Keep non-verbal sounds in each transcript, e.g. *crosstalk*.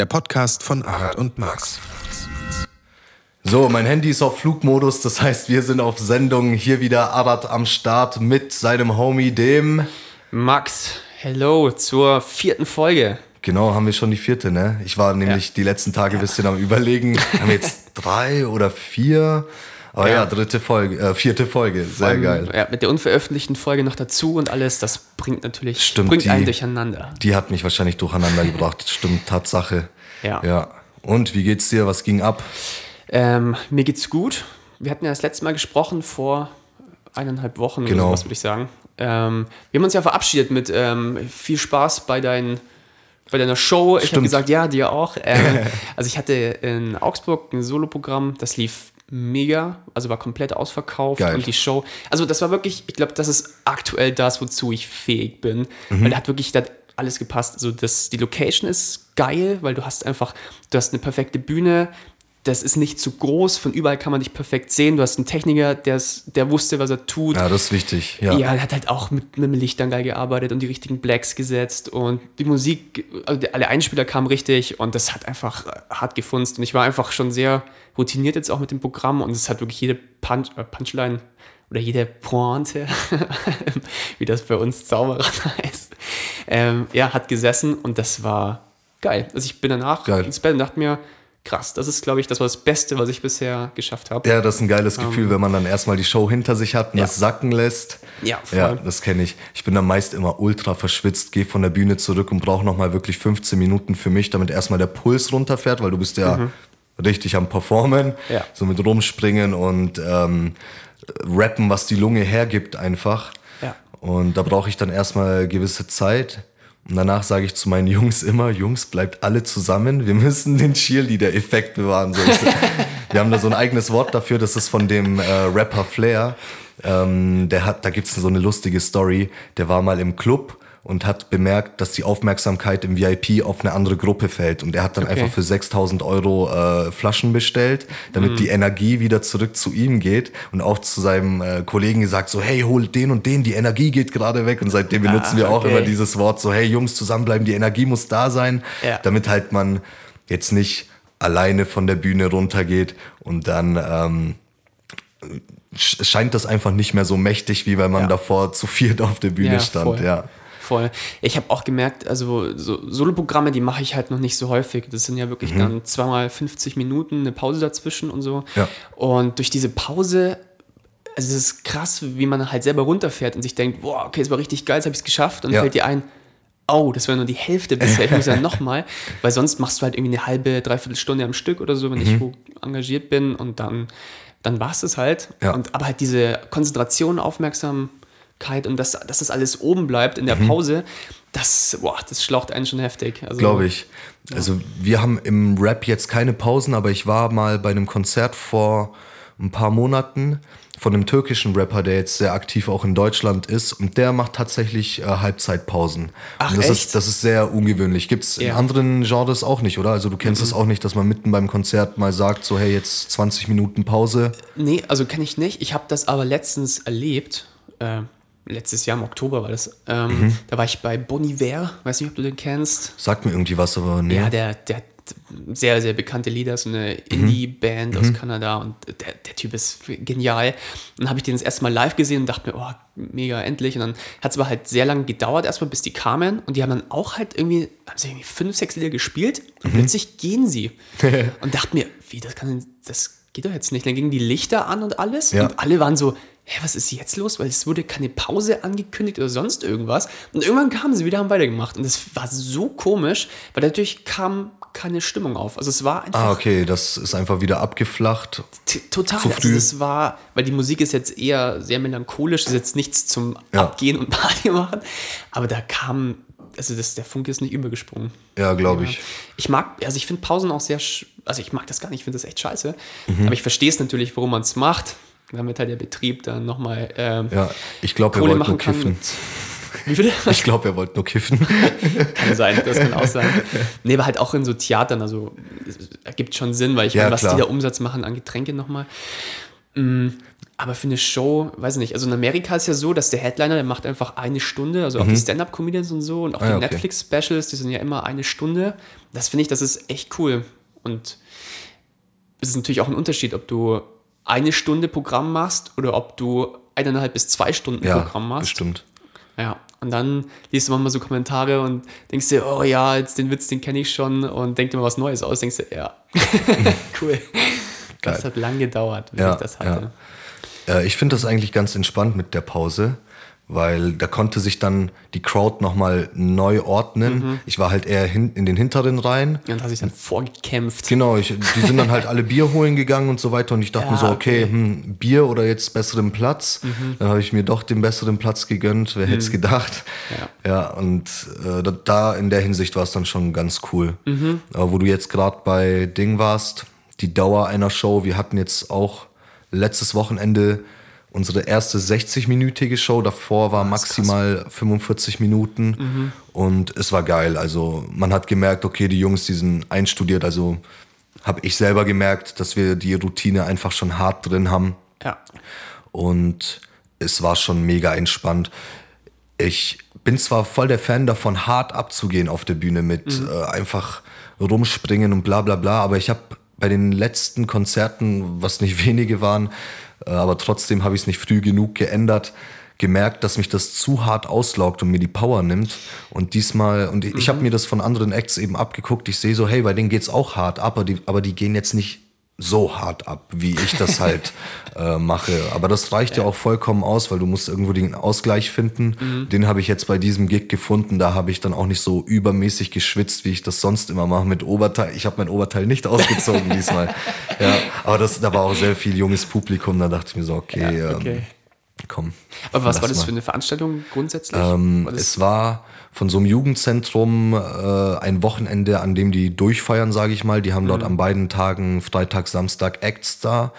der Podcast von Arat und Max. So, mein Handy ist auf Flugmodus, das heißt, wir sind auf Sendung. Hier wieder Arat am Start mit seinem Homie, dem Max. Hello zur vierten Folge. Genau, haben wir schon die vierte, ne? Ich war nämlich Ja. die letzten Tage ein bisschen am überlegen. haben wir jetzt *laughs* drei oder vier? Aber ja, Ja. dritte Folge, äh, vierte Folge, sehr Ähm, geil. Ja, mit der unveröffentlichten Folge noch dazu und alles, das bringt natürlich Stimmt, bringt die- einen durcheinander. Die hat mich wahrscheinlich durcheinander gebracht. Stimmt, Tatsache. Ja. Ja. Und wie geht's dir? Was ging ab? Ähm, mir geht's gut. Wir hatten ja das letzte Mal gesprochen vor eineinhalb Wochen Genau. oder was würde ich sagen. Ähm, wir haben uns ja verabschiedet mit ähm, viel Spaß bei deinen bei deiner Show. Ich habe Stimmt. gesagt, ja, dir auch. Ähm, *laughs* also ich hatte in Augsburg ein Soloprogramm, das lief mega, also war komplett ausverkauft Geil. und die Show, also das war wirklich, ich glaube, das ist aktuell das, wozu ich fähig bin, Mhm. weil da hat wirklich da hat alles gepasst. Also das, die Location ist geil, weil du hast einfach, du hast eine perfekte Bühne, das ist nicht zu groß, von überall kann man dich perfekt sehen. Du hast einen Techniker, der, ist, der wusste, was er tut. Ja, das ist wichtig. Ja. Ja, er hat halt auch mit, dem Lichtern geil gearbeitet und die richtigen Blacks gesetzt und die Musik, also alle Einspieler kamen richtig und das hat einfach hart gefunzt und ich war einfach schon sehr routiniert jetzt auch mit dem Programm und es hat wirklich jede Punch, äh, Punchline oder jede Pointe, *laughs* wie das bei uns Zauberer *laughs* heißt, ähm, ja, hat gesessen und das war geil. Also ich bin danach Geil. ins Bett und dachte mir, krass, das ist, glaube ich, das war das Beste, was ich bisher geschafft habe. Ja, das ist ein geiles Gefühl, wenn man dann erstmal die Show hinter sich hat und Ähm. Ja. das sacken lässt. Ja, voll. Ja, das kenne ich. Ich bin dann meist immer ultra verschwitzt, gehe von der Bühne zurück und brauche nochmal wirklich 15 Minuten für mich, damit erstmal der Puls runterfährt, weil du bist ja richtig am Performen, Mhm. Ja. so mit rumspringen und ähm, rappen, was die Lunge hergibt einfach. Und da brauche ich dann erstmal gewisse Zeit. Und danach sage ich zu meinen Jungs immer, Jungs, bleibt alle zusammen. Wir müssen den Cheerleader-Effekt bewahren. Wir haben da so ein eigenes Wort dafür, das ist von dem äh, Rapper Flair. Ähm, der hat, da gibt's so eine lustige Story. Der war mal im Club und hat bemerkt, dass die Aufmerksamkeit im VIP auf eine andere Gruppe fällt. Und er hat dann Okay. einfach für 6000 Euro äh, Flaschen bestellt, damit die Energie wieder zurück zu ihm geht. Und auch zu seinem äh, Kollegen gesagt, so, hey, hol den und den, die Energie geht gerade weg. Und seitdem benutzen wir auch okay. immer dieses Wort, so, hey, Jungs, zusammenbleiben, die Energie muss da sein. Ja. Damit halt man jetzt nicht alleine von der Bühne runtergeht und dann ähm, sch- scheint das einfach nicht mehr so mächtig, wie wenn man Ja. davor zu viert auf der Bühne Ja, stand. voll. Ja. Voll. Ich habe auch gemerkt, also so Soloprogramme, die mache ich halt noch nicht so häufig. Das sind ja wirklich dann zweimal 50 Minuten, eine Pause dazwischen und so. Mhm. Ja. Und durch diese Pause, also es ist krass, wie man halt selber runterfährt und sich denkt, boah, okay, es war richtig geil, jetzt habe ich es geschafft. Und Ja. fällt dir ein, oh, das war nur die Hälfte bisher, ich muss ja *laughs* nochmal. Weil sonst machst du halt irgendwie eine halbe, dreiviertel Stunde am Stück oder so, wenn Mhm. ich wo engagiert bin und dann, dann war es das halt. Ja. Und, aber halt diese Konzentration, Aufmerksamkeit und dass, dass das alles oben bleibt in der Mhm. Pause, das, boah, das schlaucht einen schon heftig. Also, Glaube ich. Also wir haben im Rap jetzt keine Pausen, aber ich war mal bei einem Konzert vor ein paar Monaten von einem türkischen Rapper, der jetzt sehr aktiv auch in Deutschland ist und der macht tatsächlich äh, Halbzeitpausen. Ach, und das echt? ist das ist sehr ungewöhnlich. Gibt's in Ja. Mhm. anderen Genres auch nicht, oder? Also du kennst es auch nicht, dass man mitten beim Konzert mal sagt, so hey, jetzt 20 Minuten Pause. Nee, also kenne ich nicht. Ich habe das aber letztens erlebt. Äh, letztes Jahr im Oktober war das. Ähm, Mhm. Da war ich bei Boniver. Weiß nicht, ob du den kennst. Sagt mir irgendwie was, aber nee. Ja, der, der hat sehr, sehr bekannte Lieder, so eine Indie-Band aus Kanada und der, der Typ ist genial. Und dann habe ich den das erste Mal live gesehen und dachte mir, oh, mega, endlich. Und dann hat es aber halt sehr lange gedauert, erstmal bis die kamen und die haben dann auch halt irgendwie, haben sie irgendwie fünf, sechs Lieder gespielt und plötzlich gehen sie. *laughs* und dachte mir, wie, das kann das geht doch jetzt nicht. Dann gingen die Lichter an und alles Ja. und alle waren so, hä, was ist jetzt los? Weil es wurde keine Pause angekündigt oder sonst irgendwas. Und irgendwann kamen sie wieder, haben weitergemacht. Und das war so komisch, weil dadurch kam keine Stimmung auf. Also es war einfach Ah, okay, das ist einfach wieder abgeflacht. total. zu Also früh. das war, weil die Musik ist jetzt eher sehr melancholisch, ist jetzt nichts zum Ja. Abgehen und *laughs* Party machen. Aber da kam, also das, der Funke ist nicht übergesprungen. Ja, glaube ich. Ich mag, also ich finde Pausen auch sehr, also ich mag das gar nicht, ich finde das echt scheiße. Mhm. Aber ich verstehe es natürlich, warum man es macht, damit halt der Betrieb dann nochmal ähm, Ja, ich glaube, er Kohle wollte machen nur kann. kiffen. *laughs* Ich glaube, er wollte nur kiffen. *laughs* kann sein, das kann auch sein. *laughs* Nee, aber halt auch in so Theatern, also ergibt schon Sinn, weil ich Ja, meine, was klar. die da Umsatz machen an Getränke nochmal. Aber für eine Show, weiß nicht, also in Amerika ist ja so, dass der Headliner, der macht einfach eine Stunde, also auch die Stand-Up-Comedians und so und auch Mhm. Ah, die okay. Netflix-Specials, die sind ja immer eine Stunde. Das finde ich, das ist echt cool. Und es ist natürlich auch ein Unterschied, ob du eine Stunde Programm machst oder ob du eineinhalb bis zwei Stunden Ja, Programm machst. bestimmt. Ja, und dann liest du manchmal so Kommentare und denkst dir, oh ja, jetzt den Witz, den kenne ich schon und denk dir mal was Neues aus. Denkst du, ja, *laughs* cool. Das hat lang gedauert, bis Ja, ich das hatte. Äh, ich finde das eigentlich ganz entspannt mit der Pause, weil da konnte sich dann die Crowd nochmal neu ordnen. Mhm. Ich war halt eher hin, in den hinteren Reihen. Ja, und hast dich dann vorgekämpft. Genau, ich, die sind dann halt alle Bier *laughs* holen gegangen und so weiter und ich dachte Ja, mir so, okay, okay. Hm, Bier oder jetzt besseren Platz. Dann habe ich mir doch den besseren Platz gegönnt, wer hätte es gedacht. Ja, und äh, da, da in der Hinsicht war es dann schon ganz cool. Aber wo du jetzt gerade bei Ding warst, die Dauer einer Show, wir hatten jetzt auch letztes Wochenende unsere erste 60-minütige Show. Davor war maximal 45 Minuten und es war geil. Also man hat gemerkt, okay, die Jungs, die sind einstudiert. Also habe ich selber gemerkt, dass wir die Routine einfach schon hart drin haben Ja. und es war schon mega entspannt. Ich bin zwar voll der Fan davon, hart abzugehen auf der Bühne mit äh, einfach rumspringen und bla bla bla, aber ich habe bei den letzten Konzerten, was nicht *laughs* wenige waren, aber trotzdem habe ich es nicht früh genug geändert, gemerkt, dass mich das zu hart auslaugt und mir die Power nimmt. Und diesmal, und ich habe mir das von anderen Acts eben abgeguckt, ich sehe so, hey, bei denen geht's auch hart ab, aber die, aber die gehen jetzt nicht so hart ab, wie ich das halt *laughs* äh, mache. Aber das reicht ja. auch vollkommen aus, weil du musst irgendwo den Ausgleich finden. Den habe ich jetzt bei diesem Gig gefunden. Da habe ich dann auch nicht so übermäßig geschwitzt, wie ich das sonst immer mache mit Oberteil. Ich habe mein Oberteil nicht *laughs* ausgezogen diesmal. Ja, aber das, da war auch sehr viel junges Publikum. Da dachte ich mir so, okay, Ja, okay. Ähm, komm. Aber was war das mal. für eine Veranstaltung grundsätzlich? Ähm, war es war von so einem Jugendzentrum äh, ein Wochenende, an dem die durchfeiern, sage ich mal. Die haben Mhm. dort an beiden Tagen, Freitag, Samstag, Acts da.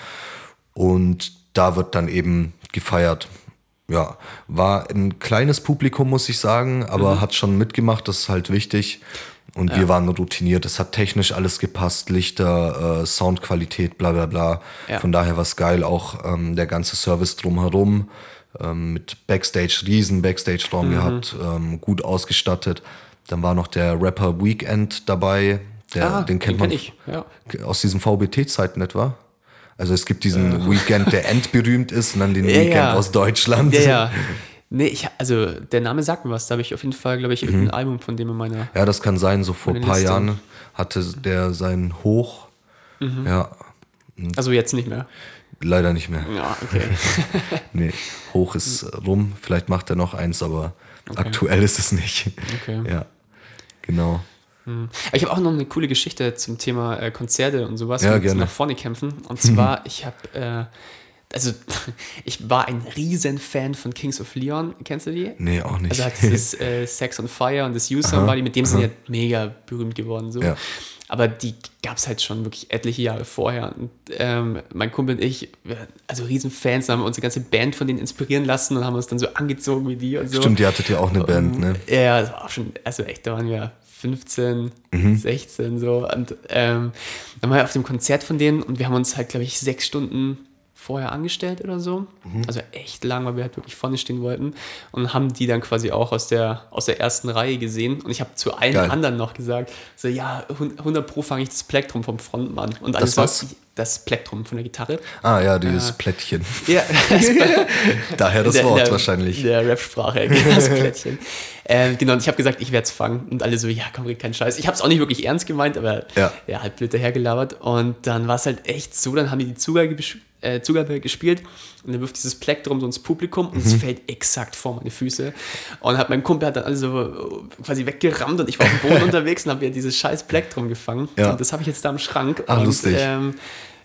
Und da wird dann eben gefeiert. Ja, war ein kleines Publikum, muss ich sagen, aber Mhm. hat schon mitgemacht, das ist halt wichtig. Und wir waren routiniert, es hat technisch alles gepasst, Lichter, äh, Soundqualität, bla bla bla. Ja. Von daher war es geil, auch ähm, der ganze Service drumherum ähm, mit Backstage, riesen Backstage-Raum Mhm. gehabt, ähm, gut ausgestattet. Dann war noch der Rapper Weekend dabei, der, Ah, den kennt den man kenn ja. aus diesen VBT-Zeiten etwa. Also es gibt diesen Weekend, der *laughs* endberühmt ist, und dann den Ja, Weekend ja. aus Deutschland. Ja, ja. *laughs* Nee, ich, also der Name sagt mir was. Da habe ich auf jeden Fall, glaube ich, irgendein Mhm. Album von dem in meiner. Ja, das kann sein. So vor ein paar Liste. Jahren hatte der sein Hoch. Mhm. Ja, Also jetzt nicht mehr. Leider nicht mehr. Ja, okay. *laughs* Nee, Hoch ist rum. Vielleicht macht er noch eins, aber aktuell ist es nicht. Okay. Ja, genau. Aber ich habe auch noch eine coole Geschichte zum Thema äh, Konzerte und sowas. Ja, und gerne. nach vorne kämpfen. Und zwar, ich habe, äh, also *laughs* ich war ein riesen Fan von Kings of Leon. Kennst du die? Nee, auch nicht. Also hat dieses *laughs* äh, Sex on Fire und das You Somebody, mit dem sind ja mega berühmt geworden. So. Ja. Aber die gab es halt schon wirklich etliche Jahre vorher. Und ähm, mein Kumpel und ich, also riesen Fans, haben unsere ganze Band von denen inspirieren lassen und haben uns dann so angezogen wie die und so. Stimmt, ihr hattet ja auch eine Band, ne? Ja, das war auch schon, also echt, da waren wir 15, Mhm. 16 so. Und ähm, dann waren wir auf dem Konzert von denen und wir haben uns halt, glaube ich, sechs Stunden vorher angestellt oder so. Mhm. Also echt lang, weil wir halt wirklich vorne stehen wollten. Und haben die dann quasi auch aus der, aus der ersten Reihe gesehen. Und ich habe zu allen Geil. anderen noch gesagt, so ja, 100 Pro fange ich das Plektrum vom Frontmann. Und alles was? war- Das Plektrum von der Gitarre. Ah ja, dieses Plättchen. Ja, das *laughs* *laughs* Daher das der, Wort der, wahrscheinlich. Der Rap-Sprache, *laughs* das Plättchen. ähm, genau, und ich habe gesagt, ich werde es fangen. Und alle so, ja, komm, keinen Scheiß. Ich habe es auch nicht wirklich ernst gemeint, aber Ja. ja, halt blöd dahergelabert. Und dann war es halt echt so, dann haben die die Zugabe, äh, Zugabe gespielt und dann wirft dieses Plektrum so ins Publikum und Mhm. es fällt exakt vor meine Füße. Und hat mein Kumpel hat dann alles so äh, quasi weggerammt und ich war auf dem Boden *laughs* unterwegs und habe ja dieses scheiß Plektrum gefangen. Ja. Und das habe ich jetzt da im Schrank. Ah, und, lustig. Ähm,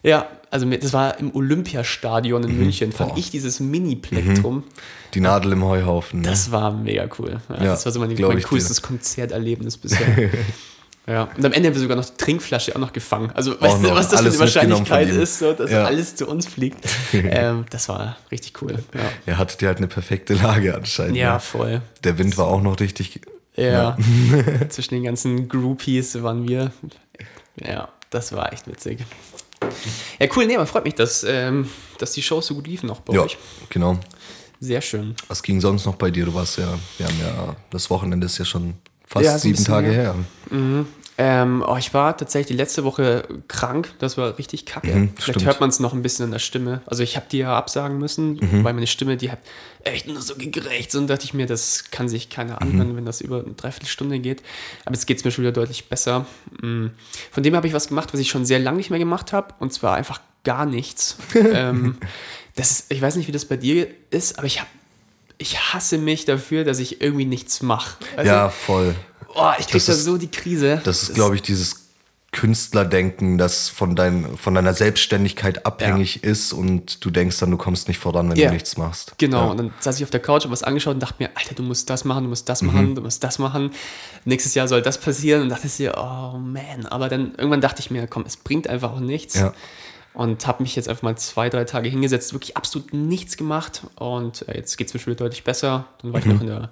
ja, also mir- das war im Olympiastadion in München, fand Boah. ich dieses Mini-Plektrum. Die Nadel im Heuhaufen. Ne? Das war mega cool. Ja, Ja, das war so mein, mein coolstes Konzerterlebnis bisher. *laughs* ja, und am Ende haben wir sogar noch die Trinkflasche auch noch gefangen. Also, weißt du, noch. was das für eine Wahrscheinlichkeit ist, so, dass Ja. alles zu uns fliegt. *laughs* ähm, das war richtig cool. Ja, Er hatte dir halt eine perfekte Lage anscheinend. ja ne? voll. Der Wind war auch noch richtig. Ja. *laughs* *laughs* Zwischen den ganzen Groupies waren wir. Ja, das war echt witzig. Ja, cool, nee, aber freut mich, dass, ähm, dass die Shows so gut liefen auch bei Ja, euch. genau. Sehr schön. Was ging sonst noch bei dir? Du warst ja, wir haben ja, das Wochenende ist ja schon fast Ja, sieben Tage her. her. Ähm, oh, ich war tatsächlich die letzte Woche krank. Das war richtig kacke. Mhm, Vielleicht stimmt. hört man es noch ein bisschen in der Stimme. Also ich habe die ja absagen müssen, Mhm. weil meine Stimme, die hat echt nur so gekrächzt. Und dachte ich mir, das kann sich keiner Mhm. anhören, wenn das über eine Dreiviertelstunde geht. Aber jetzt geht es mir schon wieder deutlich besser. Mm. Von dem habe ich was gemacht, was ich schon sehr lange nicht mehr gemacht habe. Und zwar einfach gar nichts. *laughs* ähm, das ist, ich weiß nicht, wie das bei dir ist, aber ich habe ich hasse mich dafür, dass ich irgendwie nichts mache. Ja, voll. Oh, ich krieg das da ist- so die Krise. Das ist, glaube ich, dieses Künstlerdenken, das von, dein, von deiner Selbstständigkeit abhängig ist und du denkst dann, du kommst nicht voran, wenn Ja. du nichts machst. Genau, Ja. und dann saß ich auf der Couch und was angeschaut und dachte mir, Alter, du musst das machen, du musst das Mhm. machen, du musst das machen. Nächstes Jahr soll das passieren. Und dachte ich mir, oh man. Aber dann irgendwann dachte ich mir, komm, es bringt einfach auch nichts. Ja. Und habe mich jetzt einfach mal zwei, drei Tage hingesetzt, wirklich absolut nichts gemacht. Und äh, jetzt geht es mir schon wieder deutlich besser. Dann war ich Mhm. noch in der,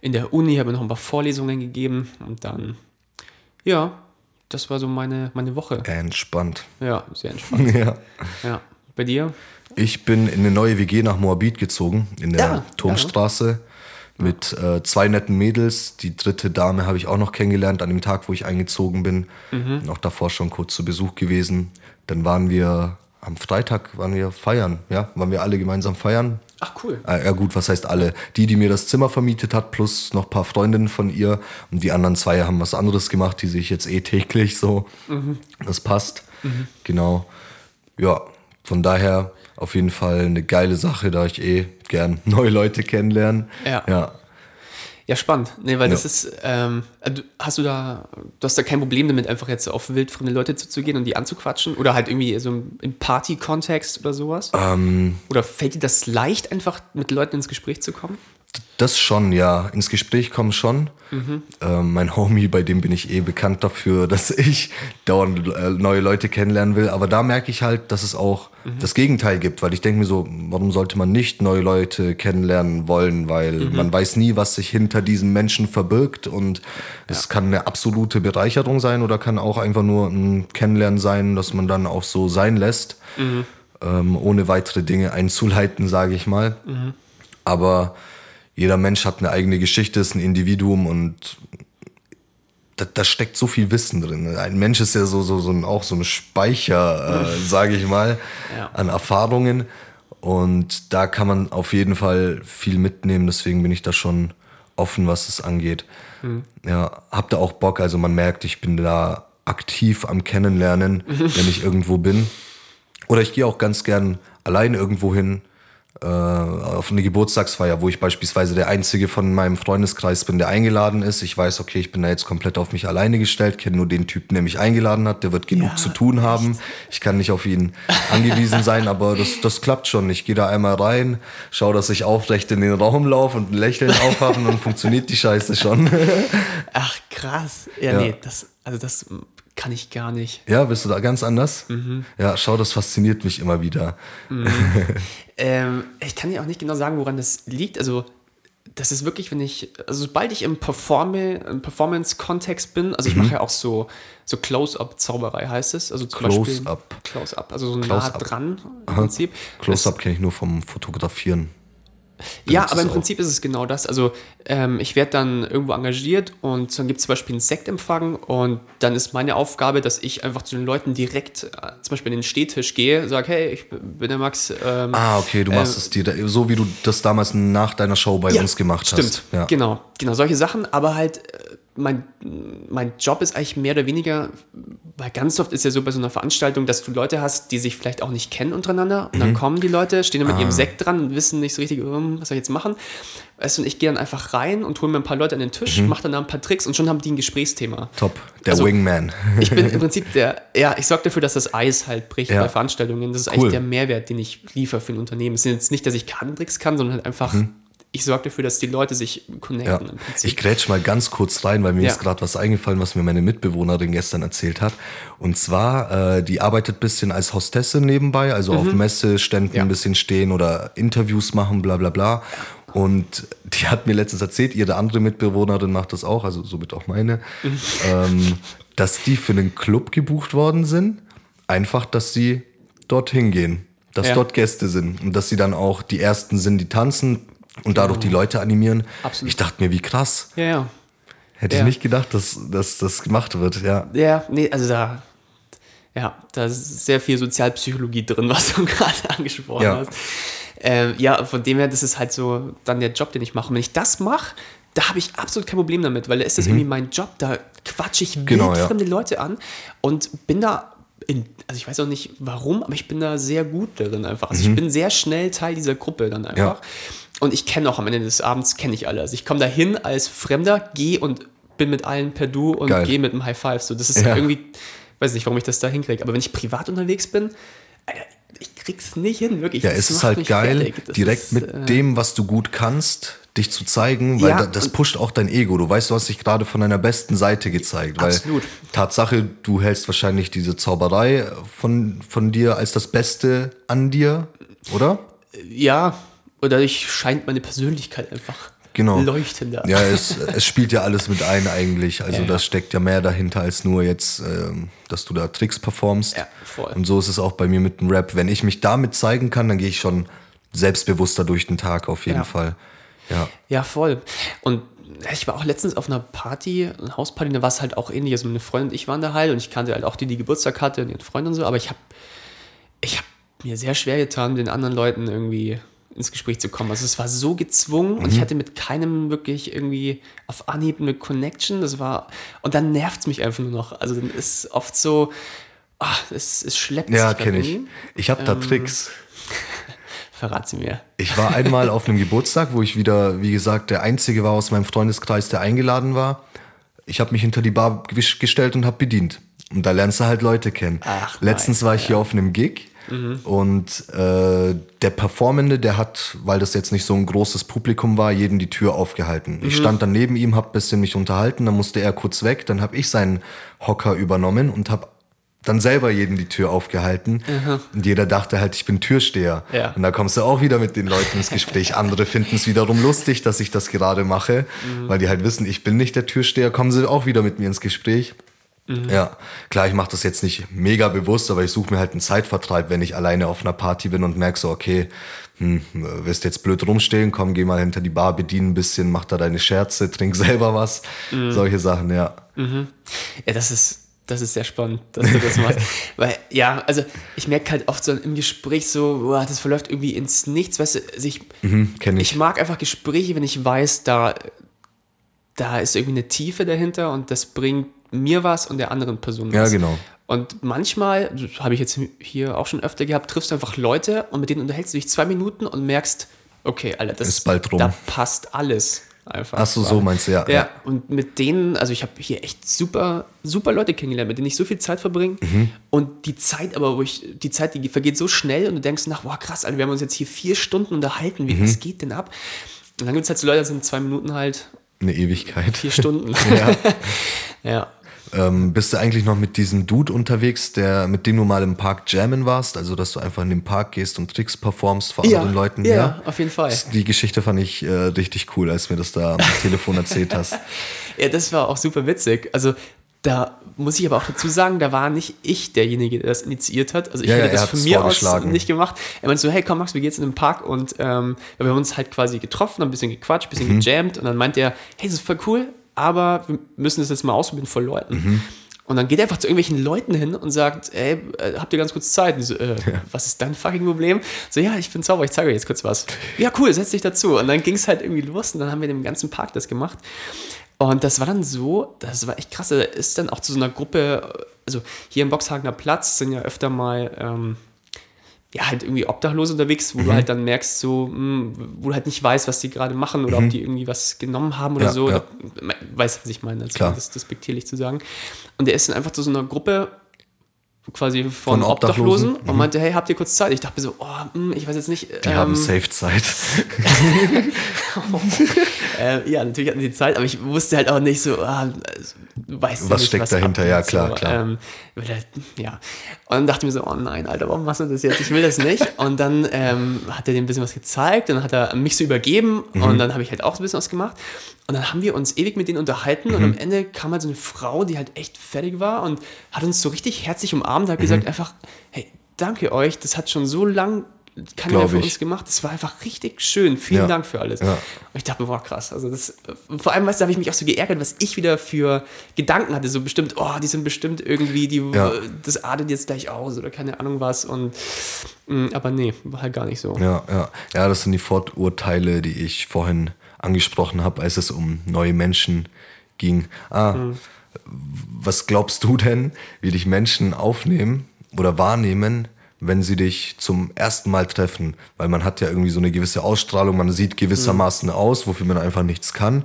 in der Uni, habe mir noch ein paar Vorlesungen gegeben. Und dann, ja, das war so meine, meine Woche. Entspannt. Ja, sehr entspannt. *laughs* Ja. ja. Bei dir? Ich bin in eine neue WG nach Moabit gezogen, in der Ja, Turmstraße. Mit äh, zwei netten Mädels. Die dritte Dame habe ich auch noch kennengelernt an dem Tag, wo ich eingezogen bin. Mhm. Noch davor schon kurz zu Besuch gewesen. Dann waren wir am Freitag waren wir feiern, ja, waren wir alle gemeinsam feiern. Ach, cool. Äh, ja gut, was heißt alle? Die, die mir das Zimmer vermietet hat, plus noch ein paar Freundinnen von ihr. Und die anderen zwei haben was anderes gemacht, die sehe ich jetzt eh täglich so. Das passt. Genau. Ja, von daher auf jeden Fall eine geile Sache, da ich eh gern *laughs* neue Leute kennenlernen. Ja. Ja. Ja, spannend. Nee, weil das Ja. ist, ähm, äh, hast du da, du hast da kein Problem damit, einfach jetzt auf wildfremde Leute zuzugehen und die anzuquatschen? Oder halt irgendwie so im- im Party-Kontext oder sowas? Ähm, Oder fällt dir das leicht, einfach mit Leuten ins Gespräch zu kommen? Das schon, ja. Ins Gespräch kommen schon. Ähm, mein Homie, bei dem bin ich eh bekannt dafür, *laughs* dass ich dauernd äh, neue Leute kennenlernen will. Aber da merke ich halt, dass es auch das Gegenteil gibt, weil ich denke mir so, warum sollte man nicht neue Leute kennenlernen wollen? Weil man weiß nie, was sich hinter diesem Menschen verbirgt. Und es kann eine absolute Bereicherung sein oder kann auch einfach nur ein Kennenlernen sein, dass man dann auch so sein lässt, ähm, ohne weitere Dinge einzuleiten, sage ich mal. Aber jeder Mensch hat eine eigene Geschichte, ist ein Individuum und da, da steckt so viel Wissen drin. Ein Mensch ist ja so, so, so ein, auch so ein Speicher, äh, sage ich mal, Ja. an Erfahrungen. Und da kann man auf jeden Fall viel mitnehmen. Deswegen bin ich da schon offen, was es angeht. Ja, hab da auch Bock. Also man merkt, ich bin da aktiv am Kennenlernen, wenn ich *laughs* irgendwo bin. Oder ich gehe auch ganz gern allein irgendwo hin, äh, auf eine Geburtstagsfeier, wo ich beispielsweise der Einzige von meinem Freundeskreis bin, der eingeladen ist. Ich weiß, okay, ich bin da jetzt komplett auf mich alleine gestellt, kenne nur den Typen, der mich eingeladen hat, der wird genug Ja, zu tun haben. Ich kann nicht auf ihn angewiesen sein, aber das, das klappt schon. Ich gehe da einmal rein, schaue, dass ich aufrecht in den Raum laufe und ein Lächeln aufhabe und dann funktioniert die Scheiße schon. Ach, krass. Ja, Ja. nee, das, also das kann ich gar nicht. Ja, bist du da ganz anders? Ja, schau, das fasziniert mich immer wieder. *laughs* Ähm, ich kann dir auch nicht genau sagen, woran das liegt. Also, das ist wirklich, wenn ich, also sobald ich im, Performe, im Performance-Kontext bin, also ich mache ja auch so, so Close-Up-Zauberei heißt es. Also zum Beispiel Close-Up. Close-Up, also so nah dran im Prinzip. Close-Up kenne ich nur vom Fotografieren. Ja, aber im. Prinzip ist es genau das. Also ähm, ich werde dann irgendwo engagiert und dann gibt es zum Beispiel einen Sektempfang und dann ist meine Aufgabe, dass ich einfach zu den Leuten direkt äh, zum Beispiel in den Stehtisch gehe, sage, hey, ich bin der Max. Ähm, Ah, okay, du machst äh, es dir, so wie du das damals nach deiner Show bei ja, uns gemacht stimmt. hast. Ja. Genau, genau, solche Sachen, aber halt äh, mein, mein Job ist eigentlich mehr oder weniger, weil ganz oft ist ja so bei so einer Veranstaltung, dass du Leute hast, die sich vielleicht auch nicht kennen untereinander und dann Mhm. kommen die Leute, stehen dann mit Ah. ihrem Sekt dran und wissen nicht so richtig, was soll ich jetzt machen. Weißt du, und ich gehe dann einfach rein und hole mir ein paar Leute an den Tisch, Mhm. mache dann da ein paar Tricks und schon haben die ein Gesprächsthema. Top, der Also, Wingman. Ich bin im *laughs* Prinzip der, ja, ich sorge dafür, dass das Eis halt bricht Ja. bei Veranstaltungen. Das ist Cool. eigentlich der Mehrwert, den ich liefere für ein Unternehmen. Es ist jetzt nicht, dass ich Kartentricks kann, sondern halt einfach, ich sorge dafür, dass die Leute sich Mhm. Ja. connecten. Prinzip. Ich grätsch mal ganz kurz rein, weil mir Ja. ist gerade was eingefallen, was mir meine Mitbewohnerin gestern erzählt hat. Und zwar, äh, die arbeitet bisschen als Hostessin nebenbei, also auf Messeständen Mhm. Ja. ein bisschen stehen oder Interviews machen, bla bla bla. Und die hat mir letztens erzählt, ihre andere Mitbewohnerin macht das auch, also somit auch meine, Mhm. ähm, dass die für einen Club gebucht worden sind einfach, dass sie dorthin gehen, dass Ja. dort Gäste sind und dass sie dann auch die Ersten sind, die tanzen und dadurch die Leute animieren. Absolut. Ich dachte mir, wie krass. Ja, ja. Hätte Ja. ich nicht gedacht, dass, dass das gemacht wird, ja. Ja, nee, also da, ja, da ist sehr viel Sozialpsychologie drin, *laughs* was du gerade angesprochen Ja. hast. Ähm, ja, von dem her, das ist halt so dann der Job, den ich mache. Und wenn ich das mache, da habe ich absolut kein Problem damit, weil da ist das irgendwie mein Job, da quatsche ich wild Mhm. Genau, ja. fremde Leute an und bin da in, also ich weiß auch nicht warum, aber ich bin da sehr gut darin einfach. Also ich bin sehr schnell Teil dieser Gruppe dann einfach. Mhm. Ja. Und ich kenne auch am Ende des Abends, kenne ich alle. Also ich komme da hin als Fremder, gehe und bin mit allen per Du und gehe mit einem High Five. So, das ist Ja. irgendwie, weiß nicht, warum ich das da hinkriege. Aber wenn ich privat unterwegs bin, Alter, ich krieg's nicht hin, wirklich. Ja, es ist halt geil, direkt ist, mit äh, dem, was du gut kannst, dich zu zeigen, weil Ja, da, das pusht auch dein Ego. Du weißt, du hast dich gerade von deiner besten Seite gezeigt. Weil Absolut. Tatsache, du hältst wahrscheinlich diese Zauberei von, von dir als das Beste an dir, oder? Ja, und dadurch scheint meine Persönlichkeit einfach Genau. leuchtender. Ja, es, es spielt ja alles mit ein eigentlich. Also Ja, ja. da steckt ja mehr dahinter als nur jetzt, ähm, dass du da Tricks performst. Ja, voll. Und so ist es auch bei mir mit dem Rap. Wenn ich mich damit zeigen kann, dann gehe ich schon selbstbewusster durch den Tag auf jeden Ja. Fall. Ja. Ja, voll. Und ich war auch letztens auf einer Party, einer Hausparty, da war es halt auch ähnlich. Also meine Freundin und ich waren da halt und ich kannte halt auch die, die Geburtstag hatte und ihren Freund und so, aber ich habe ich hab mir sehr schwer getan, den anderen Leuten irgendwie ins Gespräch zu kommen. Also es war so gezwungen und ich hatte mit keinem wirklich irgendwie auf Anhieb eine Connection. Das war, und dann nervt es mich einfach nur noch. Also dann ist oft so, ah, es, es schleppt Ja, sich dann kenne ich. Ich habe da Ähm, Tricks. *laughs* Verrat sie mir. Ich war einmal auf einem Geburtstag, wo ich wieder, wie gesagt, der Einzige war aus meinem Freundeskreis, der eingeladen war. Ich habe mich hinter die Bar gestellt und habe bedient. Und da lernst du halt Leute kennen. Ach, Letztens nice, war ich hier auf einem Gig und äh, der Performende, der hat, weil das jetzt nicht so ein großes Publikum war, jedem die Tür aufgehalten. Ich stand dann neben ihm, hab bisschen mich unterhalten, dann musste er kurz weg, dann habe ich seinen Hocker übernommen und habe dann selber jedem die Tür aufgehalten. Und jeder dachte halt, ich bin Türsteher. Ja. Und da kommst du auch wieder mit den Leuten ins Gespräch. Andere *laughs* finden es wiederum lustig, dass ich das gerade mache, weil die halt wissen, ich bin nicht der Türsteher, kommen sie auch wieder mit mir ins Gespräch. Ja, klar, ich mache das jetzt nicht mega bewusst, aber ich suche mir halt einen Zeitvertreib, wenn ich alleine auf einer Party bin und merke so, okay, hm, wirst jetzt blöd rumstehen, komm, geh mal hinter die Bar, bedien ein bisschen, mach da deine Scherze, *laughs* trink selber was. Solche Sachen, ja. Ja, das ist, das ist sehr spannend, dass du das machst. *laughs* Weil, ja, also ich merke halt oft so im Gespräch so, boah, das verläuft irgendwie ins Nichts. Weißt du, also ich, Mhm, ich. ich mag einfach Gespräche, wenn ich weiß, da, da ist irgendwie eine Tiefe dahinter und das bringt mir was und der anderen Person Ja, was. genau. Und manchmal, das habe ich jetzt hier auch schon öfter gehabt, triffst du einfach Leute und mit denen unterhältst du dich zwei Minuten und merkst, okay, Alter, das Ist bald rum. da passt alles. Einfach. Ach so, so meinst du, ja, Ja, ja. und mit denen, also ich habe hier echt super, super Leute kennengelernt, mit denen ich so viel Zeit verbringe. Mhm. Und die Zeit aber, wo ich, die Zeit, die vergeht so schnell und du denkst nach, boah, krass, Alter, wir haben uns jetzt hier vier Stunden unterhalten, wie, Mhm. was geht denn ab? Und dann gibt es halt so Leute, das sind zwei Minuten halt Eine Ewigkeit. vier Stunden. *laughs* Ja. *laughs* ja. Ähm, bist du eigentlich noch mit diesem Dude unterwegs, der, mit dem du mal im Park jammen warst? Also, dass du einfach in den Park gehst und Tricks performst vor Ja, anderen Leuten? ja, auf jeden Fall. Die Geschichte fand ich äh, richtig cool, als mir das da am *laughs* Telefon erzählt hast. *laughs* Ja, das war auch super witzig. Also da muss ich aber auch dazu sagen, da war nicht ich derjenige, der das initiiert hat. Also ich Ja, ja, hätte er das von mir aus nicht gemacht. Er meinte so, hey komm Max, wir gehen jetzt in den Park und ähm, wir haben uns halt quasi getroffen, ein bisschen gequatscht, ein bisschen Mhm. gejammt und dann meinte er, hey, das ist voll cool, aber wir müssen das jetzt mal ausprobieren vor Leuten. Mhm. Und dann geht er einfach zu irgendwelchen Leuten hin und sagt, ey, äh, habt ihr ganz kurz Zeit? So, äh, was ist dein fucking Problem? So, ja, ich bin Zauberer, ich zeige euch jetzt kurz was. Ja, cool, setz dich dazu. Und dann ging es halt irgendwie los und dann haben wir in dem ganzen Park das gemacht. Und das war dann so, das war echt krass, da ist dann auch zu so einer Gruppe, also hier im Boxhagener Platz sind ja öfter mal, ähm, ja, halt irgendwie Obdachlose unterwegs, Mhm. wo du halt dann merkst, so, mh, wo du halt nicht weißt, was die gerade machen oder ob die irgendwie was genommen haben oder Mhm. Ja, so. ja. Weißt, was ich meine, das, Klar. das ist despektierlich zu sagen. Und der ist dann einfach zu so einer Gruppe quasi von, Von Obdachlosen, Obdachlosen? und meinte, hey, habt ihr kurz Zeit? Ich dachte mir so, oh, mh, ich weiß jetzt nicht. Die haben ähm, safe Zeit. *laughs* äh, ja, natürlich hatten sie Zeit, aber ich wusste halt auch nicht so, ah, du weißt Was nicht, steckt dahinter? abgeht, Ja, klar, so, klar. Ähm, ja. Und dann dachte ich mir so, oh nein, Alter, warum machst du das jetzt? Ich will das nicht. Und dann ähm, hat er dem ein bisschen was gezeigt, dann hat er mich so übergeben Mhm. und dann habe ich halt auch ein bisschen was gemacht. Und dann haben wir uns ewig mit denen unterhalten und am Ende kam halt so eine Frau, die halt echt fertig war und hat uns so richtig herzlich umarmt und hat gesagt einfach, hey, danke euch, das hat schon so lang keiner für uns gemacht. Das war einfach richtig schön. Vielen Ja. Dank für alles. Ja. Und ich dachte boah, krass. Also das, vor allem, weißt du, da habe ich mich auch so geärgert, was ich wieder für Gedanken hatte. So bestimmt, oh, die sind bestimmt irgendwie, die, Ja. das artet jetzt gleich aus oder keine Ahnung was. Und, mh, aber nee, war halt gar nicht so. Ja, ja. Ja, das sind die Vorurteile, die ich vorhin angesprochen habe, als es um neue Menschen ging. Ah, was glaubst du denn, wie dich Menschen aufnehmen oder wahrnehmen, wenn sie dich zum ersten Mal treffen? Weil man hat ja irgendwie so eine gewisse Ausstrahlung, man sieht gewissermaßen aus, wofür man einfach nichts kann.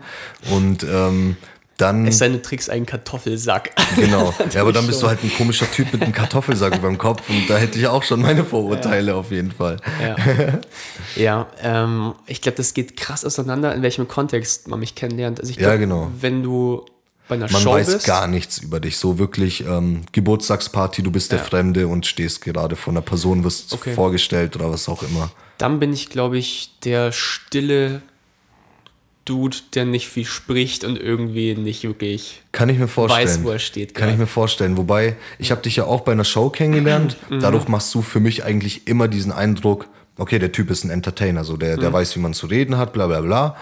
Und ähm, dann. Es sei denn, du trägst einen Kartoffelsack. Genau. *laughs* Ja, aber dann bist du halt ein komischer Typ mit einem Kartoffelsack über dem Kopf und da hätte ich auch schon meine Vorurteile auf jeden Fall. Ja, ja ähm, ich glaube, das geht krass auseinander, in welchem Kontext man mich kennenlernt. Also ich Ja, glaub, genau. wenn du bei einer Man Show weiß bist, gar nichts über dich. So wirklich ähm, Geburtstagsparty, du bist der Ja. Fremde und stehst gerade vor einer Person, wirst Okay. vorgestellt oder was auch immer. dann bin ich, glaube ich, der stille Dude, der nicht viel spricht und irgendwie nicht wirklich Kann ich mir vorstellen. weiß, wo er steht. Kann ich mir vorstellen. Wobei, ich habe dich ja auch bei einer Show kennengelernt. Mhm. Dadurch machst du für mich eigentlich immer diesen Eindruck, okay, der Typ ist ein Entertainer, so der, Mhm. der weiß, wie man zu reden hat, bla bla bla.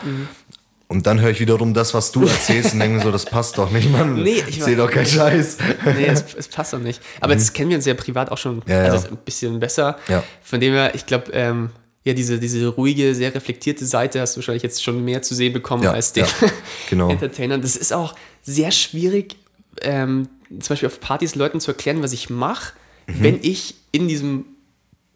Und dann höre ich wiederum das, was du erzählst und denke mir so, das passt doch nicht, Mann. Nee, ich weiß- doch keinen Scheiß. nee, es, es passt doch nicht. Aber jetzt kennen wir uns ja privat auch schon Mhm. Ja, ja. also ein bisschen besser. Ja. Von dem her, ich glaube, ähm, ja, diese, diese ruhige, sehr reflektierte Seite hast du wahrscheinlich jetzt schon mehr zu sehen bekommen Ja, als den ja, genau. *laughs* Entertainern. Das ist auch sehr schwierig, ähm, zum Beispiel auf Partys Leuten zu erklären, was ich mache, Mhm. wenn ich in diesem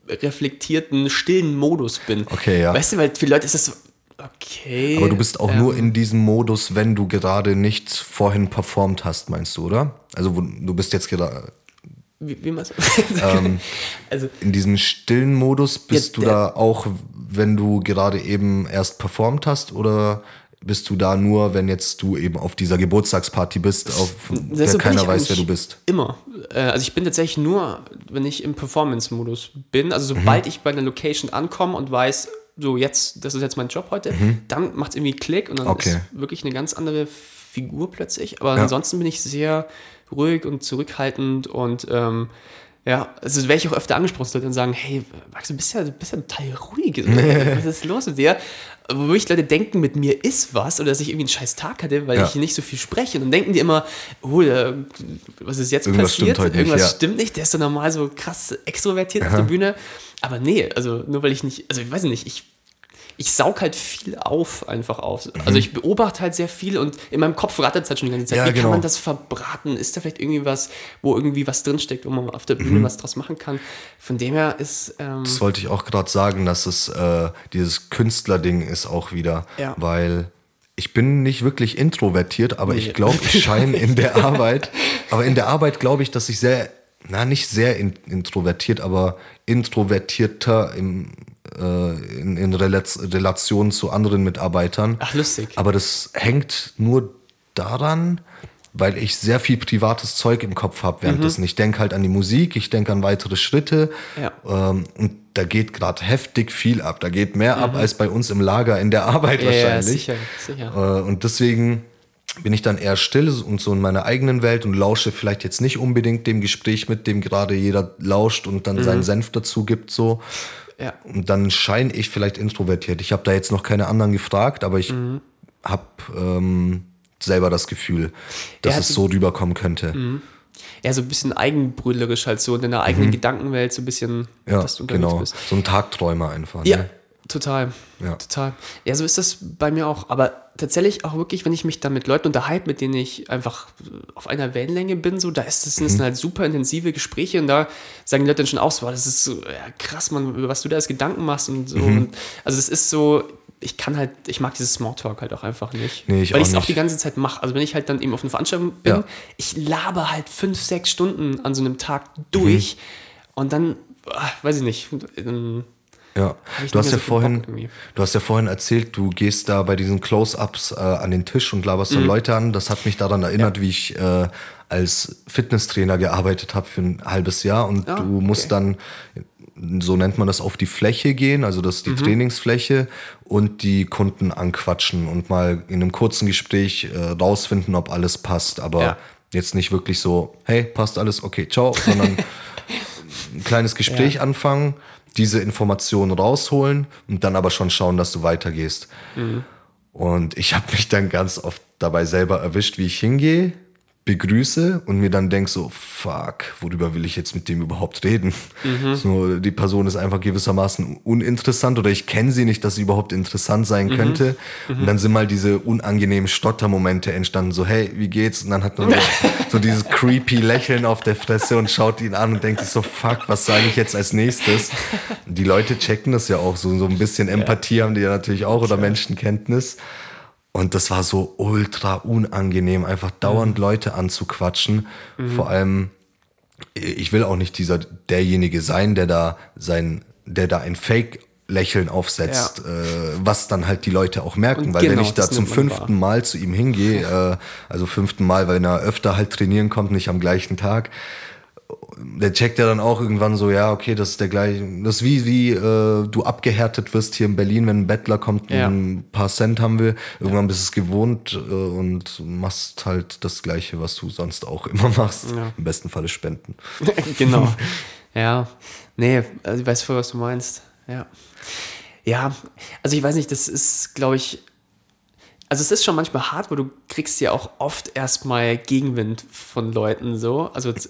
reflektierten, stillen Modus bin. Okay, ja. Weißt du, weil für Leute ist das so, okay. Aber du bist auch ähm, nur in diesem Modus, wenn du gerade nicht vorhin performt hast, meinst du, oder? Also du bist jetzt gerade Wie, wie du? *laughs* Ähm, also, in diesem stillen Modus, bist Ja, du da auch, wenn du gerade eben erst performt hast oder bist du da nur, wenn jetzt du eben auf dieser Geburtstagsparty bist, auf der so keiner weiß, wer du bist? Immer. Äh, Also ich bin tatsächlich nur, wenn ich im Performance-Modus bin, also Mhm. sobald ich bei einer Location ankomme und weiß, so jetzt, das ist jetzt mein Job heute, dann macht es irgendwie Klick und dann Mhm. Okay. ist wirklich eine ganz andere Figur plötzlich. Aber ansonsten bin ich sehr ruhig und zurückhaltend und ähm, ja, also werde ich auch öfter angesprochen, Leute dann sagen, hey, Max, du bist ja, du bist ja total ruhig. *laughs* Was ist los mit dir? Wo wirklich Leute denken, mit mir ist was oder dass ich irgendwie einen scheiß Tag hatte, weil Ja. ich nicht so viel spreche. Und dann denken die immer, oh, äh, was ist jetzt Irgendwas passiert? stimmt heute nicht, Irgendwas ja. stimmt nicht. Der ist so normal so krass extrovertiert auf der Bühne. Aber nee, also nur weil ich nicht, also ich weiß nicht, ich, ich saug halt viel auf, einfach auf. Mhm. Also ich beobachte halt sehr viel und in meinem Kopf rattert es halt schon die ganze Zeit. Ja, Wie genau. kann man das verbraten? Ist da vielleicht irgendwie was, wo irgendwie was drinsteckt, wo man auf der Mhm. Bühne was draus machen kann? Von dem her ist, ähm, Das wollte ich auch gerade sagen, dass es äh, dieses Künstlerding ist auch wieder, Ja. weil ich bin nicht wirklich introvertiert, aber Nee. ich glaube, ich scheine in der *laughs* Arbeit, aber in der Arbeit glaube ich, dass ich sehr, na nicht sehr in, introvertiert, aber introvertierter im, äh, in, in Rela- Relation zu anderen Mitarbeitern. ach lustig. Aber das hängt nur daran, weil ich sehr viel privates Zeug im Kopf habe währenddessen. Ich denke halt an die Musik, ich denke an weitere Schritte. Ja. Ähm, und da geht gerade heftig viel ab. Da geht mehr ab als bei uns im Lager in der Arbeit Ja, ja, wahrscheinlich. sicher, sicher. Äh, und deswegen bin ich dann eher still und so in meiner eigenen Welt und lausche vielleicht jetzt nicht unbedingt dem Gespräch mit, dem gerade jeder lauscht und dann seinen Senf dazu gibt so. Ja. Und dann scheine ich vielleicht introvertiert. Ich habe da jetzt noch keine anderen gefragt, aber ich Mhm. habe ähm, selber das Gefühl, dass es so rüberkommen könnte. Ja, so ein bisschen eigenbrüllerisch halt so in deiner eigenen Gedankenwelt so ein bisschen, Mhm. Ja, dass du unterwegs genau. bist. So ein Tagträumer einfach. Ja, Ne? Total. Ja. Total. Ja, so ist das bei mir auch. Aber tatsächlich auch wirklich, wenn ich mich dann mit Leuten unterhalte, mit denen ich einfach auf einer Wellenlänge bin, so, da ist das, Mhm. sind das halt super intensive Gespräche und da sagen die Leute dann schon aus, wow, das ist so ja, krass, man, über was du da als Gedanken machst und so. Mhm. Und, also das ist so, ich kann halt, ich mag dieses Smalltalk halt auch einfach nicht. Nee, ich weil auch ich es auch die ganze Zeit mache. Also wenn ich halt dann eben auf einer Veranstaltung bin, Ja. ich laber halt fünf, sechs Stunden an so einem Tag durch und dann, ah, weiß ich nicht, dann Ja, du hast ja so vorhin, du hast ja vorhin erzählt, du gehst da bei diesen Close-ups äh, an den Tisch und laberst Mhm. dann Leute an. Das hat mich daran erinnert, wie ich äh, als Fitnesstrainer gearbeitet habe für ein halbes Jahr und Ah, du musst okay. dann so nennt man das, auf die Fläche gehen, also das ist die Mhm. Trainingsfläche und die Kunden anquatschen und mal in einem kurzen Gespräch äh, rausfinden, ob alles passt. Aber Ja. jetzt nicht wirklich so, hey, passt alles, okay, ciao, sondern *laughs* ein kleines Gespräch Ja. anfangen, diese Informationen rausholen und dann aber schon schauen, dass du weitergehst. Mhm. Und ich habe mich dann ganz oft dabei selber erwischt, wie ich hingehe, begrüße und mir dann denk so, fuck, worüber will ich jetzt mit dem überhaupt reden? Mhm. So, die Person ist einfach gewissermaßen uninteressant oder ich kenne sie nicht, dass sie überhaupt interessant sein Mhm. könnte. Und dann sind mal diese unangenehmen Stottermomente entstanden, so, hey, wie geht's? Und dann hat man so, *laughs* so dieses creepy Lächeln auf der Fresse und schaut ihn an und denkt sich so, fuck, was sage ich jetzt als nächstes? Und die Leute checken das ja auch, so, so ein bisschen Empathie haben die ja natürlich auch oder Menschenkenntnis. Und das war so ultra unangenehm, einfach dauernd Leute anzuquatschen. Vor allem, ich will auch nicht dieser derjenige sein, der da sein, der da ein Fake-Lächeln aufsetzt, äh, was dann halt die Leute auch merken. Und weil wenn genau, ich da zum fünften Mal zu ihm hingehe, äh, also fünften Mal, weil er öfter halt trainieren kommt, nicht am gleichen Tag, der checkt ja dann auch irgendwann so, ja, okay, das ist der gleiche, das ist wie, wie äh, du abgehärtet wirst hier in Berlin, wenn ein Bettler kommt und Ja. ein paar Cent haben will. Irgendwann bist du es gewohnt äh, und machst halt das Gleiche, was du sonst auch immer machst. Ja. Im besten Falle spenden. *laughs* genau. *laughs* Ja. Nee, also ich weiß voll, was du meinst. Ja. Ja, also ich weiß nicht, das ist, glaube ich, also es ist schon manchmal hart, weil du kriegst ja auch oft erstmal Gegenwind von Leuten so. Also z-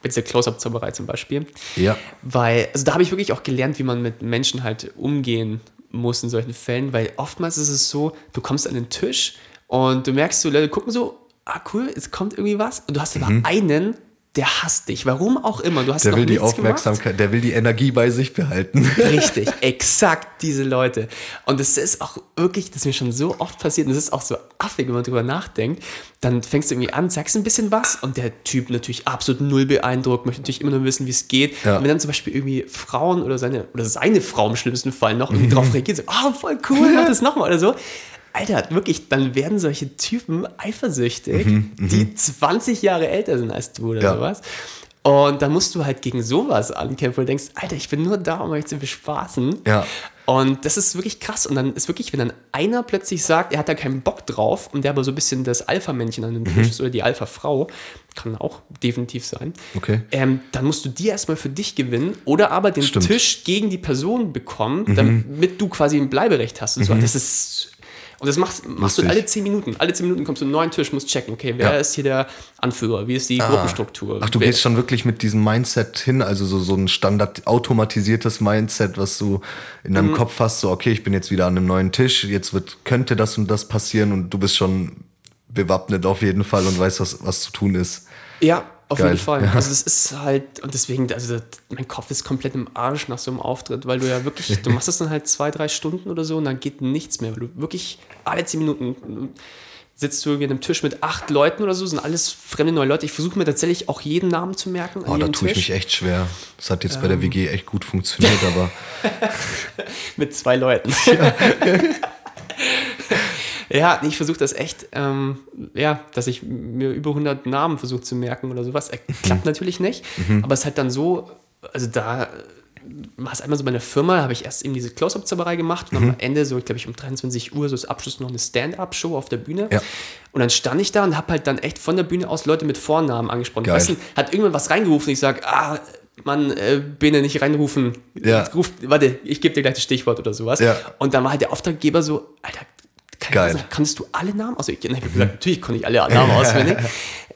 bei dieser Close-Up-Zauberei zum Beispiel. Ja. Weil, also da habe ich wirklich auch gelernt, wie man mit Menschen halt umgehen muss in solchen Fällen, weil oftmals ist es so, du kommst an den Tisch und du merkst so, Leute gucken so, ah cool, es kommt irgendwie was und du hast aber einen, der hasst dich, warum auch immer. Du hast Der will die Aufmerksamkeit, der will die Energie bei sich behalten. Gemacht. Richtig, exakt diese Leute. Und es ist auch wirklich, das ist mir schon so oft passiert und es ist auch so affig, wenn man drüber nachdenkt. Dann fängst du irgendwie an, sagst ein bisschen was und der Typ natürlich absolut null beeindruckt, möchte natürlich immer nur wissen, wie es geht. Ja. Und wenn dann zum Beispiel irgendwie Frauen oder seine, oder seine Frau im schlimmsten Fall noch irgendwie drauf *laughs* reagiert, so, oh, voll cool, mach das nochmal oder so. Alter, wirklich, dann werden solche Typen eifersüchtig, die 20 Jahre älter sind als du oder Ja. sowas. Und dann musst du halt gegen sowas ankämpfen, du denkst, Alter, ich bin nur da, um euch zu bespaßen. Ja. Und das ist wirklich krass. Und dann ist wirklich, wenn dann einer plötzlich sagt, er hat da keinen Bock drauf und der aber so ein bisschen das Alpha-Männchen an dem Mhm. Tisch ist oder die Alpha-Frau, kann auch definitiv sein, Okay. ähm, dann musst du die erstmal für dich gewinnen oder aber den Stimmt. Mhm. Tisch gegen die Person bekommen, damit du quasi ein Bleiberecht hast und so. Das ist. Und das machst, machst du alle 10 Minuten. Alle 10 Minuten kommst du einen neuen Tisch, musst checken, okay, wer Ja. ist hier der Anführer, wie ist die Gruppenstruktur. Ach, du wer, gehst schon wirklich mit diesem Mindset hin, also so, so ein standard automatisiertes Mindset, was du in Mhm. deinem Kopf hast, so okay, ich bin jetzt wieder an einem neuen Tisch, jetzt wird, könnte das und das passieren und du bist schon bewappnet auf jeden Fall und weißt, was, was zu tun ist. Ja, auf Geil, jeden Fall. ja. Also das ist halt, und deswegen, also mein Kopf ist komplett im Arsch nach so einem Auftritt, weil du ja wirklich, du machst das dann halt zwei, drei Stunden oder so und dann geht nichts mehr, weil du wirklich alle zehn Minuten sitzt du irgendwie an einem Tisch mit acht Leuten oder so, sind alles fremde neue Leute. Ich versuche mir tatsächlich auch jeden Namen zu merken. Oh, da tue ich Tisch. mich echt schwer. Das hat jetzt bei Ähm. der WG echt gut funktioniert, aber *laughs* Mit zwei Leuten. Ja, *laughs* nee, ich versuche das echt, ähm, ja, dass ich mir über 100 Namen versuche zu merken oder sowas. Äh, klappt natürlich nicht, aber es ist halt dann so, also da äh, war es einmal so bei einer Firma, habe ich erst eben diese Close-Up-Zauberei gemacht und am Ende so, ich glaube ich um 23 Uhr, so das Abschluss noch eine Stand-Up-Show auf der Bühne. Ja. Und dann stand ich da und habe halt dann echt von der Bühne aus Leute mit Vornamen angesprochen. Weißt du, hat irgendwann was reingerufen, ich sage, ah, Mann, äh, Bene, nicht reinrufen. Ja. Ruf, warte, ich gebe dir gleich das Stichwort oder sowas. Ja. Und dann war halt der Auftraggeber so, Alter, keine Geil. Ahnung, kannst du alle Namen auswendig? Ich habe gesagt, natürlich konnte ich alle Namen auswendig.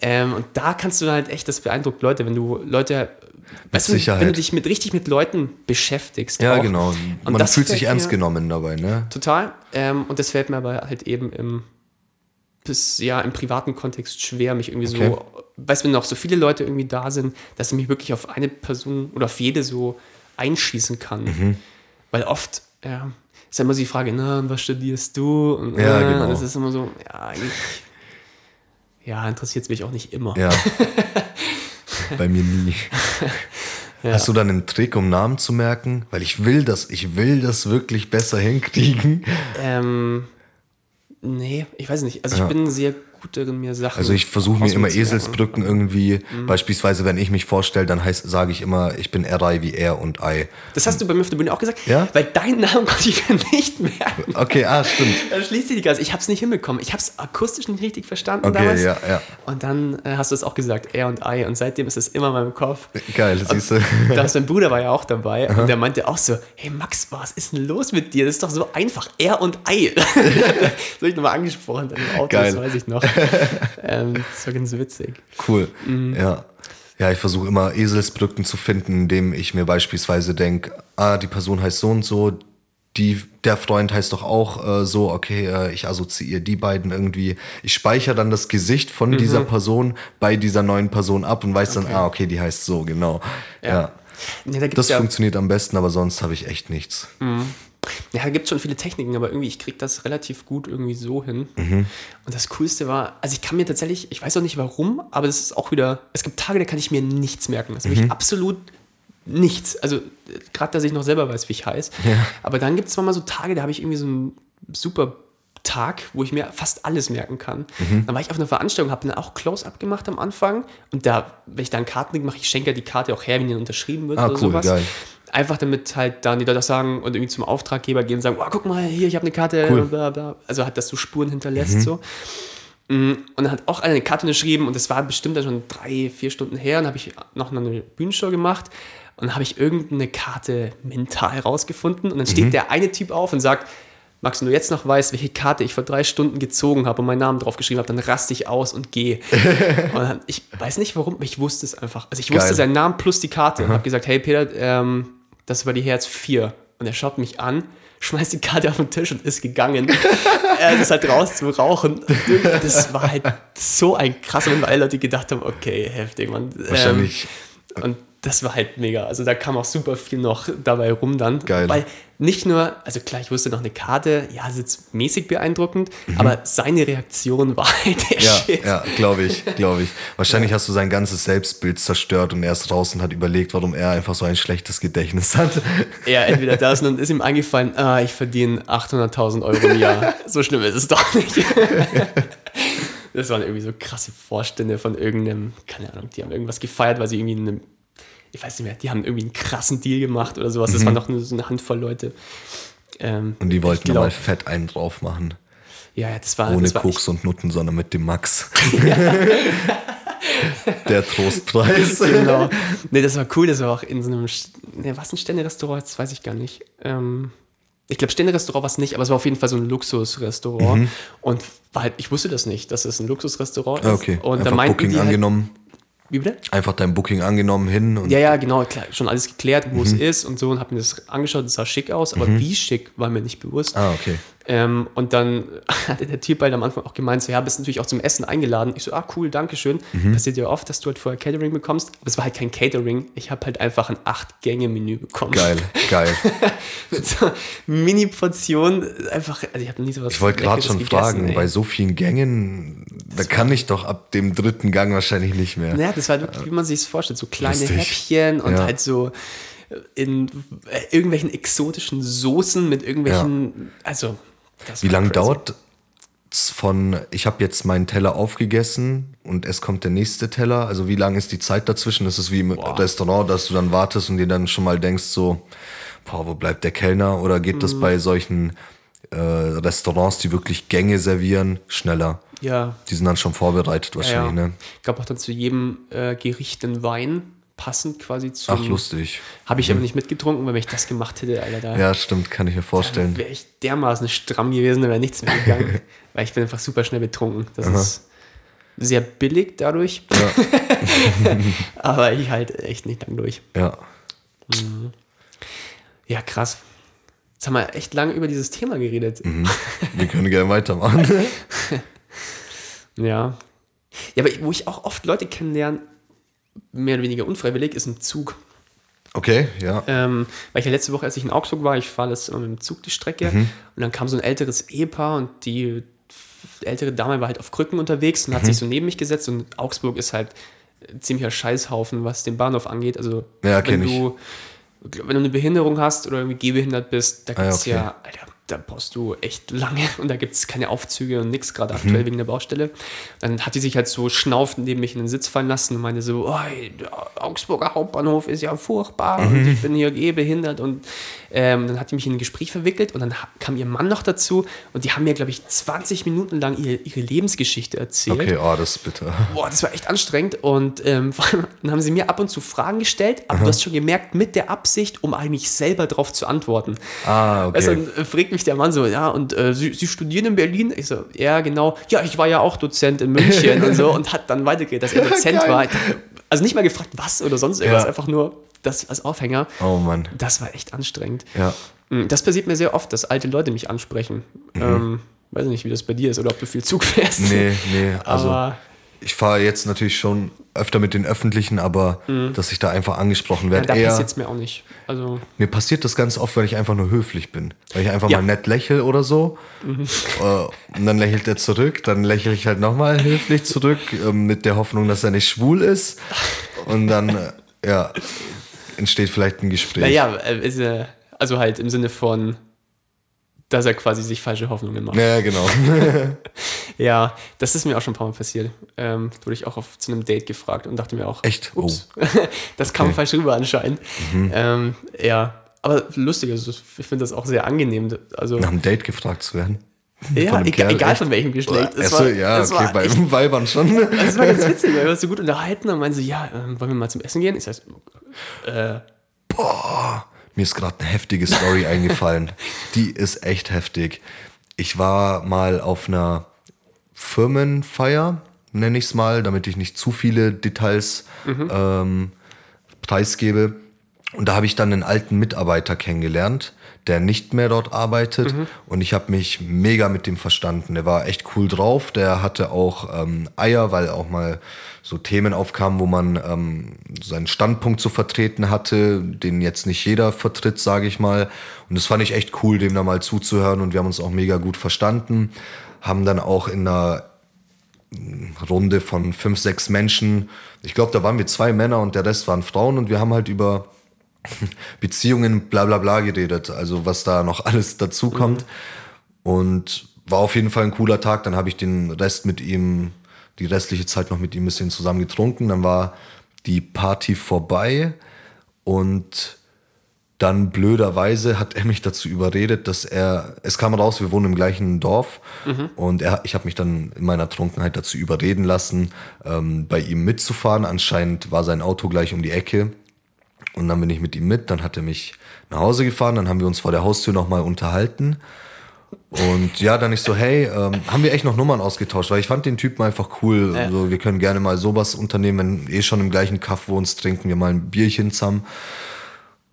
ähm, und da kannst du dann halt echt, das beeindruckt Leute, wenn du Leute, weißt du, wenn du dich mit richtig mit Leuten beschäftigst. ja, auch. genau. Und Man fühlt sich ernst genommen dabei, ne? Total. Ähm, und das fällt mir aber halt eben im, bis, ja, im privaten Kontext schwer, mich irgendwie Okay. so, weißt du, wenn noch so viele Leute irgendwie da sind, dass ich mich wirklich auf eine Person oder auf jede so einschießen kann. Mhm. Weil oft, ja, ist ja immer so die Frage, na, was studierst du? Und, Ja, äh, genau. das ist immer so, ja, eigentlich, ja, interessiert es mich auch nicht immer. Ja. *laughs* Bei mir nie. Hast du dann einen Trick, um Namen zu merken? Weil ich will das, ich will das wirklich besser hinkriegen. Ähm, nee, ich weiß nicht. Also Ja. ich bin sehr gut darin, mir Sachen. Also ich versuche mir immer. Eselsbrücken irgendwie, Mhm. beispielsweise wenn ich mich vorstelle, dann heißt, sage ich immer, ich bin R.I. wie er und I. Das hast du bei mir auf der Bühne auch gesagt? Ja? Weil deinen Namen konnte ich mir nicht merken. Okay, ah, stimmt. *laughs* Da schließt sich die Gase. Ich habe es nicht hinbekommen. Ich habe es akustisch nicht richtig verstanden Okay, damals. ja, ja. Und dann äh, hast du es auch gesagt, er und I. Und seitdem ist es immer in meinem Kopf. Geil, siehst du. Da ist mein Bruder war ja auch dabei und der meinte auch so, hey Max, was ist denn los mit dir? Das ist doch so einfach, er und Ei. *laughs* das habe ich nochmal angesprochen dann im Auto, Geil. das weiß ich noch. *laughs* ähm, das war ganz witzig. Cool. Mhm. Ja. Ja, ich versuche immer Eselsbrücken zu finden, indem ich mir beispielsweise denke, ah, die Person heißt so und so, die, der Freund heißt doch auch äh, so, okay, äh, ich assoziiere die beiden irgendwie. Ich speichere dann das Gesicht von Mhm. dieser Person bei dieser neuen Person ab und weiß dann, ah, okay, die heißt so, genau. Ja. Ja, da gibt's Das ja, funktioniert am besten, aber sonst habe ich echt nichts. Ja, da gibt es schon viele Techniken, aber irgendwie, ich kriege das relativ gut irgendwie so hin. Mhm. Und das Coolste war, also ich kann mir tatsächlich, ich weiß auch nicht warum, aber das ist auch wieder, es gibt Tage, da kann ich mir nichts merken. Also Mhm. wirklich absolut nichts. Also gerade, dass ich noch selber weiß, wie ich heiße. Aber dann gibt es mal so Tage, da habe ich irgendwie so einen super Tag, wo ich mir fast alles merken kann. Mhm. Dann war ich auf einer Veranstaltung, habe dann auch Close-Up gemacht am Anfang. Und da, wenn ich da einen Karten mache, ich schenke ja die Karte auch her, wenn die unterschrieben wird Ah, oder cool, sowas. geil. Einfach damit halt dann die Leute das sagen und irgendwie zum Auftraggeber gehen und sagen, oh, guck mal, hier, ich habe eine Karte, Cool. bla, bla. Also hat das so Spuren hinterlässt so. Mm, Und dann hat auch einer eine Karte unterschrieben und das war bestimmt dann schon drei, vier Stunden her. Und habe ich noch eine Bühnenshow gemacht und dann habe ich irgendeine Karte mental rausgefunden. Und dann steht der eine Typ auf und sagt, Max, wenn du jetzt noch weißt, welche Karte ich vor drei Stunden gezogen habe und meinen Namen draufgeschrieben habe, dann raste ich aus und gehe. *laughs* und dann, ich weiß nicht warum, ich wusste es einfach. Also ich wusste Geil. seinen Namen plus die Karte und habe gesagt, hey Peter, ähm, das war die Herz 4. Und er schaut mich an, *laughs* schmeißt die Karte auf den Tisch und ist gegangen. *laughs* er ist halt raus zum Rauchen. Das war halt so ein krasser Moment, weil alle Leute gedacht haben, okay, heftig, man. Wahrscheinlich. Ähm, und das war halt mega. Also da kam auch super viel noch dabei rum dann. Geil. Weil nicht nur, also klar, ich wusste noch eine Karte, ja, ist jetzt mäßig beeindruckend, aber seine Reaktion war *laughs* halt der Mhm. Ja, Shit. ja, glaube ich, glaube ich. *laughs* Wahrscheinlich hast du sein ganzes Selbstbild zerstört und er ist draußen und hat überlegt, warum er einfach so ein schlechtes Gedächtnis hat. *laughs* Ja, entweder das und dann ist ihm eingefallen, ah, ich verdiene 800.000 Euro im Jahr. So schlimm ist es doch nicht. Das waren irgendwie so krasse Vorstände von irgendeinem, keine Ahnung, die haben irgendwas gefeiert, weil sie irgendwie eine, ich weiß nicht mehr, die haben irgendwie einen krassen Deal gemacht oder sowas. Das waren doch nur so eine Handvoll Leute. Ähm, Mhm. Und die wollten nochmal glaub- fett einen drauf machen. Ja, ja, das war, Ohne das war Koks und Nutten, sondern mit dem Max. *laughs* Der Trostpreis. echt, *laughs* genau. Nee, das war cool, das war auch in so einem, ne, was ein Ständerestaurant, das weiß ich gar nicht. Ähm, ich glaube, Ständerestaurant war es nicht, aber es war auf jeden Fall so ein Luxusrestaurant. Und war halt, ich wusste das nicht, dass es ein Luxusrestaurant ist. Ah, Okay, Und da einfach meinten Booking die halt, angenommen. Wie bitte? Einfach dein Booking angenommen hin und Ja, ja, genau, klar, schon alles geklärt, wo Mhm. es ist und so und hab mir das angeschaut, das sah schick aus, aber wie schick war mir nicht bewusst. Ah, okay. Ähm, und dann *laughs* hatte der Typ halt am Anfang auch gemeint, so ja, bist natürlich auch zum Essen eingeladen. Ich so, ah cool, danke schön. Mhm. Passiert ja oft, dass du halt vorher Catering bekommst, aber es war halt kein Catering. Ich habe halt einfach ein Acht-Gänge-Menü bekommen. Geil, geil. *laughs* Mit so Mini-Portionen, einfach, also ich habe nie sowas Ich wollte gerade schon gegessen, fragen, ey. bei so vielen Gängen, da kann ich doch ab dem dritten Gang wahrscheinlich nicht mehr. Ja, das war wirklich, wie man sich es vorstellt, so kleine Lustig. Häppchen und Ja. halt so in äh, irgendwelchen exotischen Soßen mit irgendwelchen, also das Wie lange dauert es von, ich habe jetzt meinen Teller aufgegessen und es kommt der nächste Teller? Also wie lange ist die Zeit dazwischen? Das ist wie im Boah. Restaurant, dass du dann wartest und dir dann schon mal denkst so, boah, wo bleibt der Kellner? Oder geht Mhm. das bei solchen äh, Restaurants, die wirklich Gänge servieren, schneller? Ja, Die sind dann schon vorbereitet ja, wahrscheinlich, ja. ne? Gab auch dann zu jedem äh, Gericht einen Wein, passend quasi zu. Ach, lustig. Habe ich aber nicht mitgetrunken, weil wenn ich das gemacht hätte, Alter, da Ja, stimmt, kann ich mir vorstellen. wäre ich dermaßen stramm gewesen, da wäre nichts mehr gegangen. *laughs* weil ich bin einfach super schnell betrunken. Das ist sehr billig dadurch. *laughs* aber ich halt echt nicht lang durch. Ja. Ja, krass. Jetzt haben wir echt lange über dieses Thema geredet. Mhm. Wir können gerne weitermachen. *laughs* Ja. Ja, aber wo ich auch oft Leute kennenlerne, mehr oder weniger unfreiwillig, ist ein Zug. Okay, ja. Ähm, weil ich ja letzte Woche, als ich in Augsburg war, ich fahre das immer mit dem Zug die Strecke und dann kam so ein älteres Ehepaar und die ältere Dame war halt auf Krücken unterwegs und hat sich so neben mich gesetzt und Augsburg ist halt ein ziemlicher Scheißhaufen, was den Bahnhof angeht. Also Ja, wenn kenn ich. du wenn du eine Behinderung hast oder irgendwie gehbehindert bist, da gibt es Ah, okay. ja, Alter, da brauchst du echt lange und da gibt es keine Aufzüge und nichts, gerade aktuell Mhm. wegen der Baustelle. Dann hat die sich halt so schnaufend neben mich in den Sitz fallen lassen und meinte so, oh, der Augsburger Hauptbahnhof ist ja furchtbar und Mhm. ich bin hier eh behindert und ähm, dann hat die mich in ein Gespräch verwickelt und dann kam ihr Mann noch dazu und die haben mir, glaube ich, 20 Minuten lang ihre, ihre Lebensgeschichte erzählt. Okay, oh, das ist bitter. Boah, das war echt anstrengend und ähm, *laughs* dann haben sie mir ab und zu Fragen gestellt, aber du hast schon gemerkt, mit der Absicht, um eigentlich selber darauf zu antworten. Ah, okay. Äh, fragt mich der Mann so, ja, und äh, Sie, Sie studieren in Berlin? Ich so, ja, genau. Ja, ich war ja auch Dozent in München *laughs* und so und hat dann weitergeredet, dass er Dozent Geil. war. Also nicht mal gefragt, was oder sonst irgendwas, Ja. einfach nur das als Aufhänger. Oh Mann. Das war echt anstrengend. Ja. Mm, Das passiert mir sehr oft, dass alte Leute mich ansprechen. Ähm, weiß nicht, wie das bei dir ist oder ob du viel Zug fährst. Mhm. Nee, nee, also Aber ich fahre jetzt natürlich schon öfter mit den Öffentlichen, aber dass ich da einfach angesprochen Mhm. ja, werde, da passiert es mir auch nicht. Also, mir passiert das ganz oft, weil ich einfach nur höflich bin. Weil ich einfach Ja. mal nett lächle oder so. Äh, und dann lächelt er zurück, dann lächle ich halt nochmal höflich zurück, ähm, mit der Hoffnung, dass er nicht schwul ist. Und dann, äh, ja, entsteht vielleicht ein Gespräch. naja, äh, äh, also halt im Sinne von, dass er quasi sich falsche Hoffnungen macht. Ja, genau. *laughs* Ja, das ist mir auch schon ein paar Mal passiert. Ähm, da wurde ich auch auf, zu einem Date gefragt und dachte mir auch, Echt? Oh. ups, *laughs* das kam Okay. Mhm. falsch rüber anscheinend. Ähm, ja, aber lustig, also ich finde das auch sehr angenehm. Also, Nach einem Date gefragt zu werden. ja, von egal, egal von welchem Geschlecht. Es Achso, war- ja, es okay, war bei echt- *laughs* Weibern schon. Das war ganz witzig, weil wir uns so gut unterhalten und meinen so, ja, ähm, wollen wir mal zum Essen gehen? Ich sag, äh, Mir ist gerade eine heftige Story *laughs* eingefallen. Die ist echt heftig. Ich war mal auf einer Firmenfeier, nenne ich es mal, damit ich nicht zu viele Details ähm, preisgebe. Und da habe ich dann einen alten Mitarbeiter kennengelernt, der nicht mehr dort arbeitet. Und ich habe mich mega mit dem verstanden. Der war echt cool drauf. Der hatte auch ähm, Eier, weil auch mal so Themen aufkamen, wo man ähm, seinen Standpunkt zu vertreten hatte, den jetzt nicht jeder vertritt, sage ich mal. Und das fand ich echt cool, dem da mal zuzuhören. Und wir haben uns auch mega gut verstanden. Haben dann auch in einer Runde von fünf, sechs Menschen. Ich glaube, da waren wir zwei Männer und der Rest waren Frauen und wir haben halt über Beziehungen, bla bla bla geredet, also was da noch *laughs* alles dazu kommt. Und war auf jeden Fall ein cooler Tag. Dann habe ich den Rest mit ihm, die restliche Zeit noch mit ihm ein bisschen zusammen getrunken. Dann war die Party vorbei und dann blöderweise hat er mich dazu überredet, dass er, es kam raus, wir wohnen im gleichen Dorf und er, ich habe mich dann in meiner Trunkenheit dazu überreden lassen, ähm, bei ihm mitzufahren. Anscheinend war sein Auto gleich um die Ecke und dann bin ich mit ihm mit, dann hat er mich nach Hause gefahren, dann haben wir uns vor der Haustür nochmal unterhalten. Und ja, dann ich so, hey, ähm, haben wir echt noch Nummern ausgetauscht, weil ich fand den Typen einfach cool. Ja. So, wir können gerne mal sowas unternehmen, wenn eh schon im gleichen Kaff wohnst, trinken wir mal ein Bierchen zusammen.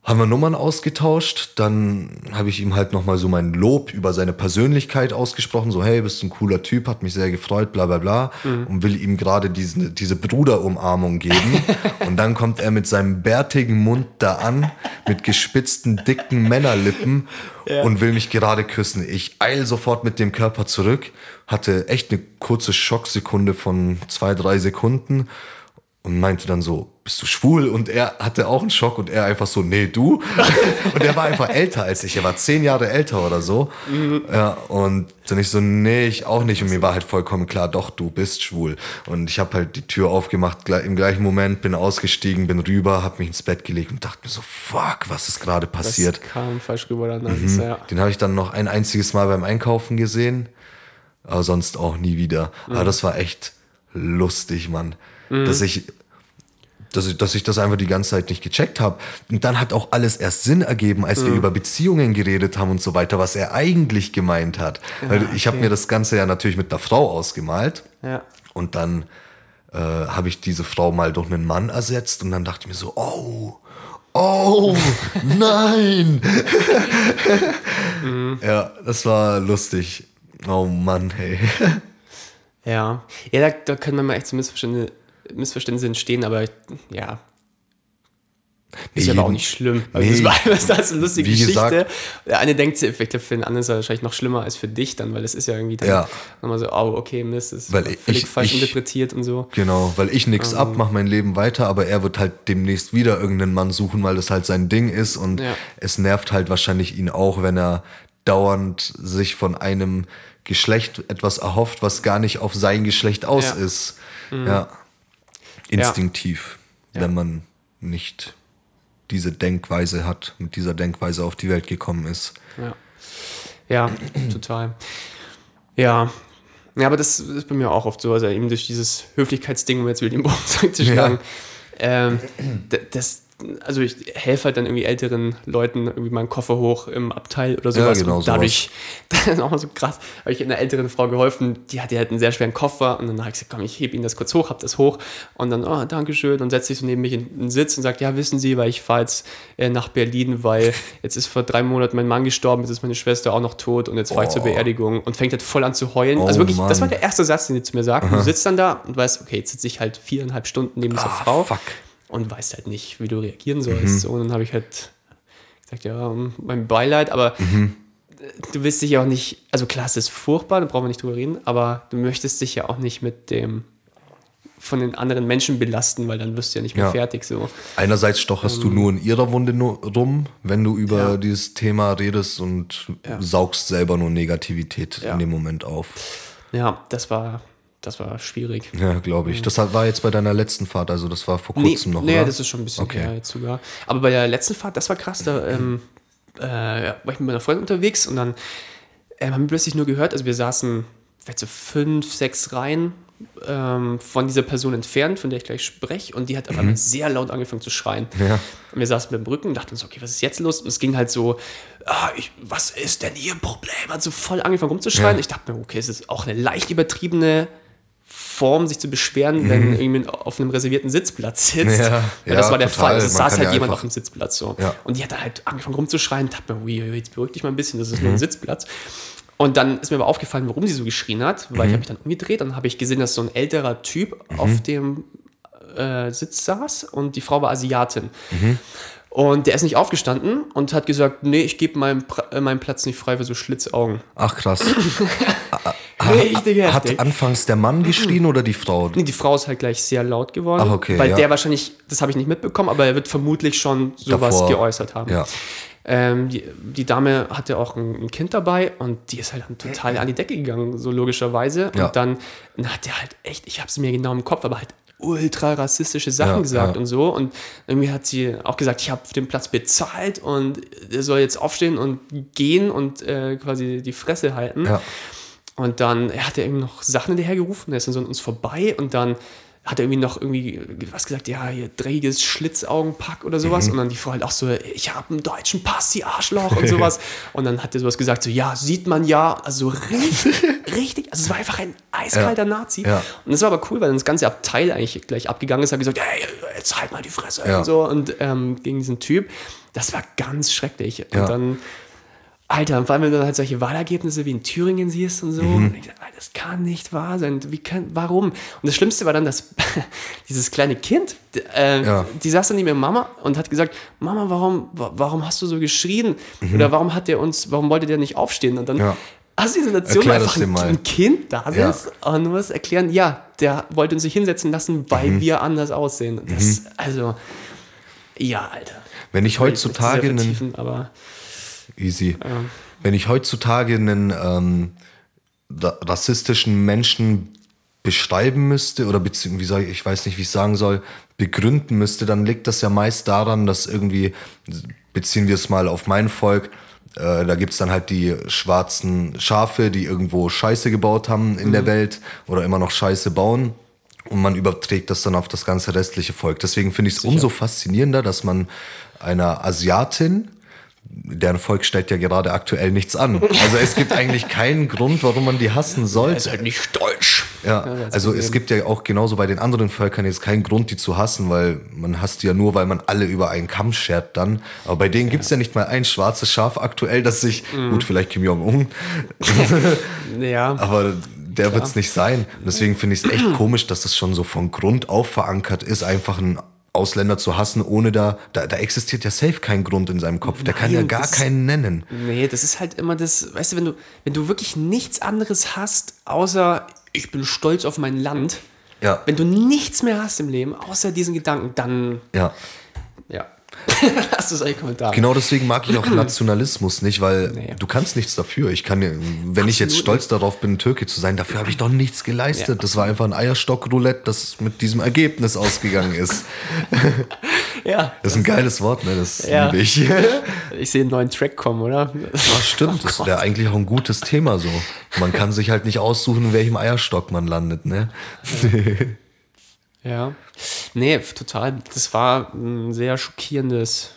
Haben wir Nummern ausgetauscht, dann habe ich ihm halt nochmal so mein Lob über seine Persönlichkeit ausgesprochen, so hey, bist ein cooler Typ, hat mich sehr gefreut, bla bla bla. Und will ihm gerade diese, diese Bruderumarmung geben. *laughs* Und dann kommt er mit seinem bärtigen Mund da an, mit gespitzten, dicken Männerlippen und will mich gerade küssen. Ich eil sofort mit dem Körper zurück, hatte echt eine kurze Schocksekunde von zwei, drei Sekunden und meinte dann so, bist du schwul? Und er hatte auch einen Schock und er einfach so, nee, du? *laughs* und er war einfach älter als ich, er war zehn Jahre älter oder so. Ja, und dann ich so, nee, ich auch nicht. Und mir war halt vollkommen klar, doch, du bist schwul. Und ich habe halt die Tür aufgemacht, im gleichen Moment bin ausgestiegen, bin rüber, habe mich ins Bett gelegt und dachte mir so, fuck, was ist gerade das passiert? kam falsch rüber dann. alles, Ja. Den habe ich dann noch ein einziges Mal beim Einkaufen gesehen, aber sonst auch nie wieder. Aber das war echt lustig, Mann. Dass ich dass ich, dass ich das einfach die ganze Zeit nicht gecheckt habe. Und dann hat auch alles erst Sinn ergeben, als wir über Beziehungen geredet haben und so weiter, was er eigentlich gemeint hat. Weil ich habe mir das Ganze ja natürlich mit einer Frau ausgemalt. Ja. Und dann äh, habe ich diese Frau mal durch einen Mann ersetzt und dann dachte ich mir so, oh, oh, *laughs* nein. *laughs* Ja, das war lustig. Oh Mann, hey. Ja, ja da, da können manchmal echt so Missverständnisse, Missverständnisse entstehen, aber ja. Ist Nee, aber auch nicht schlimm. Also nee. das war *laughs* das ist eine lustige Wie Geschichte. gesagt- der eine denkt, sich, ich glaube, für den anderen ist er wahrscheinlich noch schlimmer als für dich dann, weil das ist ja irgendwie dann Ja. nochmal so, oh, okay, Mist, das ist Weil völlig ich- falsch ich- interpretiert und so. Genau, weil ich nix Ähm. ab, mach mein Leben weiter, aber er wird halt demnächst wieder irgendeinen Mann suchen, weil das halt sein Ding ist und Ja. es nervt halt wahrscheinlich ihn auch, wenn er dauernd sich von einem Geschlecht etwas erhofft, was gar nicht auf sein Geschlecht aus Ja. ist. Ja. Instinktiv, wenn man nicht diese Denkweise hat, mit dieser Denkweise auf die Welt gekommen ist. Ja, ja total. Ja. Ja, aber das ist bei mir auch oft so, also eben durch dieses Höflichkeitsding, um jetzt wieder den Bogen *laughs* zurückzuschlagen. Ähm, d- das, also ich helfe halt dann irgendwie älteren Leuten irgendwie meinen Koffer hoch im Abteil oder sowas. genau und dadurch, *laughs* das ist auch so krass, habe ich einer älteren Frau geholfen, die hatte halt einen sehr schweren Koffer und dann habe ich gesagt, komm, ich hebe Ihnen das kurz hoch, hab das hoch und dann, oh, Dankeschön und setzt sich so neben mich in den Sitz und sagt, ja, wissen Sie, weil ich fahre jetzt äh, nach Berlin, weil *laughs* jetzt ist vor drei Monaten mein Mann gestorben, jetzt ist meine Schwester auch noch tot und jetzt fahre ich zur Oh. Beerdigung und fängt halt voll an zu heulen. Oh, also wirklich, das war Mann. der erste Satz, den sie zu mir sagt. Du sitzt dann da und weißt, okay, jetzt sitze ich halt viereinhalb Stunden neben dieser Ah, Frau fuck. Und weißt halt nicht, wie du reagieren sollst. So, und dann habe ich halt gesagt, ja, mein Beileid, aber du willst dich ja auch nicht, also klar, es ist furchtbar, da brauchen wir nicht drüber reden, aber du möchtest dich ja auch nicht mit dem von den anderen Menschen belasten, weil dann wirst du ja nicht mehr Ja. fertig so. Einerseits stocherst du nur in ihrer Wunde nur rum, wenn du über Ähm. Ja. dieses Thema redest und Ja. saugst selber nur Negativität in dem Moment auf. Ja, das war, das war schwierig. Ja, glaube ich. Das war jetzt bei deiner letzten Fahrt, also das war vor kurzem noch, nee, oder? das ist schon ein bisschen Okay. her jetzt sogar. Aber bei der letzten Fahrt, das war krass, da ähm, äh, war ich mit meiner Freundin unterwegs und dann ähm, haben wir plötzlich nur gehört, also wir saßen vielleicht so fünf, sechs Reihen ähm, von dieser Person entfernt, von der ich gleich spreche und die hat auf einmal sehr laut angefangen zu schreien. Mhm. Ja. Und wir saßen beim Brücken und dachten uns, okay, was ist jetzt los? Und es ging halt so, ah, ich, was ist denn ihr Problem? Hat so voll angefangen rumzuschreien. Ja. Ich dachte mir, okay, es ist auch eine leicht übertriebene Form, sich zu beschweren, wenn irgendjemand auf einem reservierten Sitzplatz sitzt. Mhm. Ja, Weil das ja, war der total. Fall. Es Man saß halt ja jemand auf dem Sitzplatz so. Ja. Und die hat dann halt angefangen rumzuschreien. Dachte mir, ui, jetzt beruhig dich mal ein bisschen, das ist Mhm. nur ein Sitzplatz. Und dann ist mir aber aufgefallen, warum sie so geschrien hat, weil Mhm. ich habe mich dann umgedreht und habe ich gesehen, dass so ein älterer Typ auf dem äh, Sitz saß und die Frau war Asiatin. Und der ist nicht aufgestanden und hat gesagt, nee, ich gebe meinen, äh, meinen Platz nicht frei für so Schlitzaugen. Ach krass. *laughs* Richtig Hat heftig. anfangs der Mann geschrien oder die Frau? Nee, die Frau ist halt gleich sehr laut geworden. Ach, okay, weil ja. der wahrscheinlich, das habe ich nicht mitbekommen, aber er wird vermutlich schon sowas Davor. geäußert haben. Ja. Ähm, die, die Dame hatte auch ein, ein Kind dabei und die ist halt dann total an die Decke gegangen, so logischerweise. Ja. Und dann, dann hat der halt echt, ich habe es mir genau im Kopf, aber halt ultra rassistische Sachen Ja, gesagt ja. und so. Und irgendwie hat sie auch gesagt, ich habe den Platz bezahlt und er soll jetzt aufstehen und gehen und äh, quasi die Fresse halten. Ja. Und dann er hat er irgendwie noch Sachen hinterhergerufen, er ist dann so an uns vorbei und dann hat er irgendwie noch irgendwie was gesagt, ja, hier dreckiges Schlitzaugenpack oder sowas. Mhm. Und dann die Frau halt auch so, ich habe einen deutschen Pass, die Arschloch und *laughs* sowas. und dann hat er sowas gesagt, so, ja, sieht man ja, also richtig, *laughs* richtig, also es war einfach ein eiskalter Nazi. Ja. Und das war aber cool, weil dann das ganze Abteil eigentlich gleich abgegangen ist, hat gesagt, hey, jetzt halt mal die Fresse Ja. und so. Und ähm, gegen diesen Typ, das war ganz schrecklich. Ja. Und dann Alter, und vor allem, wenn du dann halt solche Wahlergebnisse wie in Thüringen siehst und so, Mhm. und ich dachte, das kann nicht wahr sein. Wie kann, warum? Und das Schlimmste war dann, dass *laughs* dieses kleine Kind, äh, Ja. die saß dann neben ihrer Mama und hat gesagt, Mama, warum, wa- warum hast du so geschrien? Oder warum hat der uns, warum wollte der nicht aufstehen? Und dann Mhm. Ja. hast du die Situation, Erklär das einfach ein, ein Kind da Ja. sitzt und du musst erklären, ja, der wollte uns nicht hinsetzen lassen, weil Mhm. wir anders aussehen. Das, also, ja, Alter. Wenn ich heutzutage einen Easy. Wenn ich heutzutage einen ähm, ra- rassistischen Menschen beschreiben müsste oder beziehungsweise, ich, weiß nicht, wie ich sagen soll, begründen müsste, dann liegt das ja meist daran, dass irgendwie, beziehen wir es mal auf mein Volk, äh, da gibt's dann halt die schwarzen Schafe, die irgendwo Scheiße gebaut haben in der Welt oder immer noch Scheiße bauen. Und man überträgt das dann auf das ganze restliche Volk. Deswegen finde ich es umso faszinierender, dass man einer Asiatin, deren Volk stellt ja gerade aktuell nichts an. Also es gibt eigentlich *laughs* keinen Grund, warum man die hassen sollte. ist halt nicht deutsch. Ja, also es gibt ja auch genauso bei den anderen Völkern jetzt keinen Grund, die zu hassen, weil man hasst die ja nur, weil man alle über einen Kamm schert dann. Aber bei denen gibt's ja nicht mal ein schwarzes Schaf aktuell, das sich, Mhm. gut, vielleicht Kim Jong-un, *laughs* Ja. aber der wird's nicht sein. Und deswegen finde ich es echt *clears throat* komisch, dass das schon so von Grund auf verankert ist, einfach einen Ausländer zu hassen, ohne da, da, da existiert ja safe kein Grund in seinem Kopf. Der kann ja Nein, gar das- keinen nennen. Nee, das ist halt immer das, weißt du, wenn du, wenn du wirklich nichts anderes hast, außer ich bin stolz auf mein Land, Ja. wenn du nichts mehr hast im Leben, außer diesen Gedanken, dann, Ja. Ja. *laughs* Hast du solche Kommentare? Genau deswegen mag ich auch *clears throat* Nationalismus nicht, weil Nee. du kannst nichts dafür. Ich kann, wenn ich jetzt Absolut stolz darauf bin, Türke zu sein, dafür habe ich doch nichts geleistet. Ja. das war einfach ein Eierstock-Roulette, das mit diesem Ergebnis ausgegangen ist. *laughs* Ja. Das ist ein geiles Wort, ne? Das Ja. liebe ich. *laughs* Ich sehe einen neuen Track kommen, oder? Das stimmt, das wäre eigentlich auch ein gutes Thema so. Man kann sich halt nicht aussuchen, in welchem Eierstock man landet, ne? Ja. Nee, total. Das war ein sehr schockierendes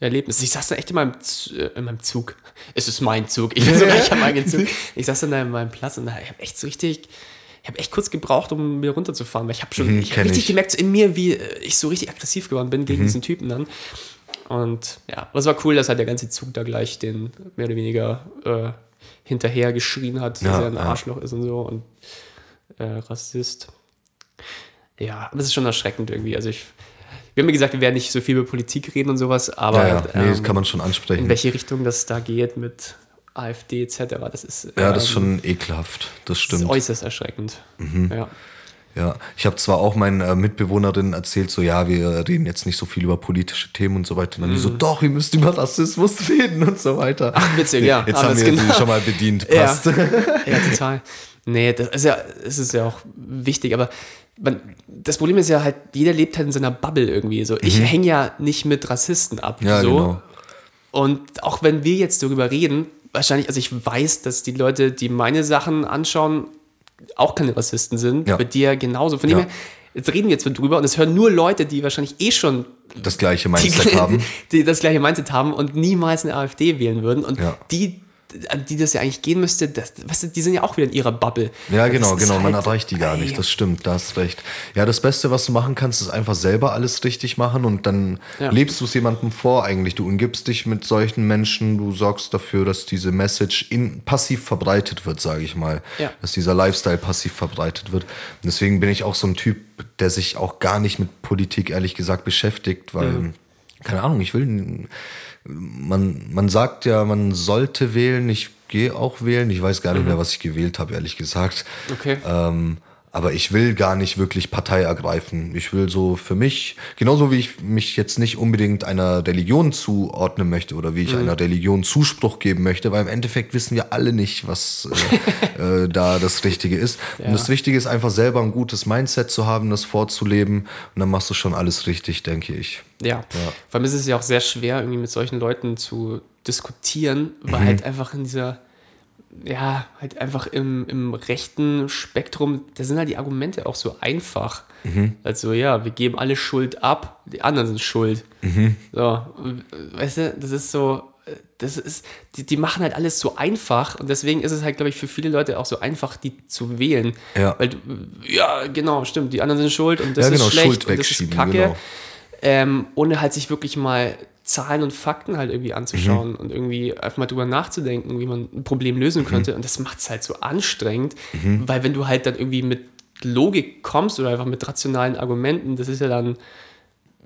Erlebnis. Ich saß da echt in meinem, äh, in meinem Zug. Es ist mein Zug. Ich bin sogar, ich habe meinen eigenen Zug. *laughs* Ich saß dann da in meinem Platz und da, ich habe echt so richtig, ich habe echt kurz gebraucht, um mir runterzufahren, weil ich habe schon, Mhm, ich kenn richtig ich. gemerkt so in mir, wie äh, ich so richtig aggressiv geworden bin Mhm. gegen diesen Typen dann. Und ja, aber es war cool, dass halt der ganze Zug da gleich den mehr oder weniger äh, hinterher geschrien hat, dass Ja, er ein ja. Arschloch ist und so und äh, Rassist. Ja, aber es ist schon erschreckend irgendwie. Also ich, wir haben ja gesagt, wir werden nicht so viel über Politik reden und sowas, aber Ja, ja. Nee, das ähm, kann man schon ansprechen. in welche Richtung das da geht mit AfD etc., das ist, Ja, das ist ähm, schon ekelhaft. Das das ist stimmt. äußerst erschreckend. Mhm. Ja. Ja, ich habe zwar auch meinen äh, Mitbewohnerinnen erzählt, so ja, wir reden jetzt nicht so viel über politische Themen und so weiter. Und dann die so, doch, wir müssen über Rassismus *laughs* reden und so weiter. Mhm. Ach, witzig, ja. Jetzt haben das wir genau- sie schon mal bedient. Ja. Passt. Ja, total. Nee, das ist ja, es ist ja auch wichtig, aber man, das Problem ist ja halt, jeder lebt halt in seiner Bubble irgendwie. So, ich hänge ja nicht mit Rassisten ab. Mhm. Ja, so. genau. Und auch wenn wir jetzt darüber reden, wahrscheinlich, also ich weiß, dass die Leute, die meine Sachen anschauen, auch keine Rassisten sind. Ja. Bei dir genauso. Von dem Ja. her, jetzt reden wir jetzt drüber und es hören nur Leute, die wahrscheinlich eh schon Das gleiche die, Mindset haben. *laughs* die das gleiche Mindset haben und niemals eine AfD wählen würden. Und Ja. die, an die das ja eigentlich gehen müsste, das, weißt du, die sind ja auch wieder in ihrer Bubble. Ja, genau, genau. Man halt- erreicht die gar Ey. nicht. Das stimmt, da hast recht. Ja, das Beste, was du machen kannst, ist einfach selber alles richtig machen und dann Ja. lebst du es jemandem vor eigentlich. Du umgibst dich mit solchen Menschen, du sorgst dafür, dass diese Message in, passiv verbreitet wird, sage ich mal. Ja. Dass dieser Lifestyle passiv verbreitet wird. Und deswegen bin ich auch so ein Typ, der sich auch gar nicht mit Politik, ehrlich gesagt, beschäftigt, weil, keine Ahnung, ich will. Man, man sagt ja, man sollte wählen. Ich gehe auch wählen. Ich weiß gar nicht mehr, was ich gewählt habe, ehrlich gesagt. Okay. Ähm, aber ich will gar nicht wirklich Partei ergreifen. Ich will so für mich, genauso wie ich mich jetzt nicht unbedingt einer Religion zuordnen möchte oder wie ich einer Religion Zuspruch geben möchte, weil im Endeffekt wissen wir alle nicht, was äh, *laughs* äh, da das Richtige ist. Und das Wichtige ist einfach selber ein gutes Mindset zu haben, das vorzuleben. Und dann machst du schon alles richtig, denke ich. Ja. Vor allem ist es ja auch sehr schwer, irgendwie mit solchen Leuten zu diskutieren, weil Mhm. halt einfach in dieser, ja, halt einfach im, im rechten Spektrum, da sind halt die Argumente auch so einfach. Mhm. Also ja, wir geben alle Schuld ab, die anderen sind schuld. Mhm. So, weißt du, das ist so, das ist, die, die machen halt alles so einfach und deswegen ist es halt, glaube ich, für viele Leute auch so einfach, die zu wählen. Ja. Weil, ja, genau, stimmt, die anderen sind schuld und das Ja, genau, ist schlecht und das ist kacke genau. ähm, ohne halt sich wirklich mal Zahlen und Fakten halt irgendwie Mhm. anzuschauen und irgendwie einfach mal drüber nachzudenken, wie man ein Problem Mhm. lösen könnte. Und das macht es halt so anstrengend, weil wenn du halt dann irgendwie mit Logik kommst oder einfach mit rationalen Argumenten, das ist ja dann,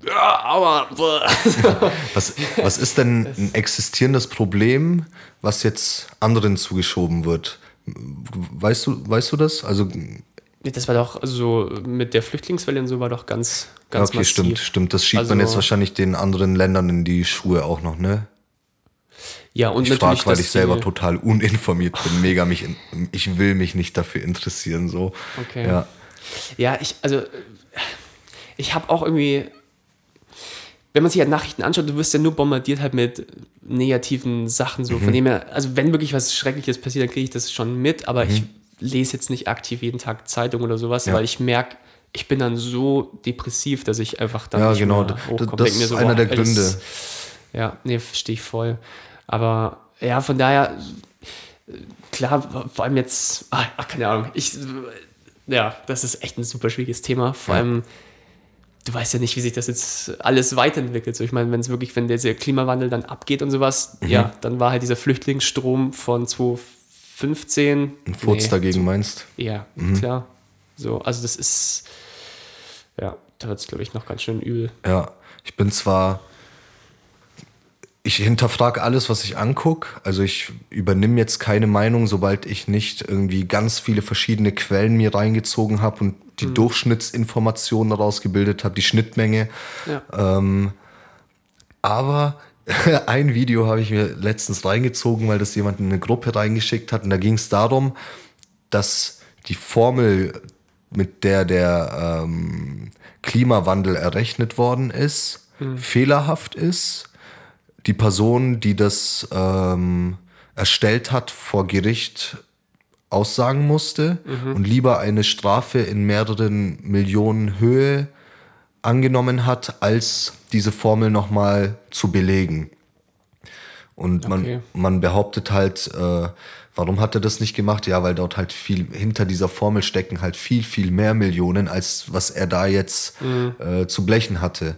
ja, aber, *laughs* Was, was ist denn ein existierendes Problem, was jetzt anderen zugeschoben wird? Weißt du, weißt du das? Also, das war doch so mit der Flüchtlingswelle und so war doch ganz, ganz okay, massiv. stimmt, stimmt. Das schiebt man Also- jetzt wahrscheinlich den anderen Ländern in die Schuhe auch noch, ne? Ja, und Ich natürlich, weil ich selber total uninformiert bin. Mega mich, in, ich will mich nicht dafür interessieren, so. Okay. Ja. Ja, ich, also, ich habe auch irgendwie, wenn man sich halt Nachrichten anschaut, du wirst ja nur bombardiert halt mit negativen Sachen, so Mhm. von dem her, also wenn wirklich was Schreckliches passiert, dann kriege ich das schon mit, aber ich Mhm. Lese jetzt nicht aktiv jeden Tag Zeitung oder sowas, Ja. weil ich merke, ich bin dann so depressiv, dass ich einfach dann Ja, nicht genau, mehr hochkomme. das ist einer der Gründe. Ja, nee, verstehe ich voll. Aber ja, von daher, klar, vor allem jetzt, ah, ach, keine Ahnung, ich, ja, das ist echt ein super schwieriges Thema. Vor Ja. allem, du weißt ja nicht, wie sich das jetzt alles weiterentwickelt. So, ich meine, wenn es wirklich, wenn der Klimawandel dann abgeht und sowas, Mhm. ja, dann war halt dieser Flüchtlingsstrom von 2015. Ein Furz nee, dagegen meinst? Ja, Mhm. klar. So, also das ist, ja, da wird es, glaube ich, noch ganz schön übel. Ja, ich bin zwar. Ich hinterfrage alles, was ich angucke. Also ich übernehme jetzt keine Meinung, sobald ich nicht irgendwie ganz viele verschiedene Quellen mir reingezogen habe und die Durchschnittsinformationen daraus gebildet habe, die Schnittmenge. Ja. Ähm, Aber *laughs* ein Video habe ich mir letztens reingezogen, weil das jemand in eine Gruppe reingeschickt hat. Und da ging es darum, dass die Formel, mit der der ähm, Klimawandel errechnet worden ist, fehlerhaft ist. Die Person, die das ähm, erstellt hat, vor Gericht aussagen musste und lieber eine Strafe in mehreren Millionen Höhe angenommen hat, als diese Formel nochmal zu belegen. Und Okay. man, man behauptet halt, äh, warum hat er das nicht gemacht? Ja, weil dort halt viel, hinter dieser Formel stecken halt viel, viel mehr Millionen, als was er da jetzt äh, zu blechen hatte.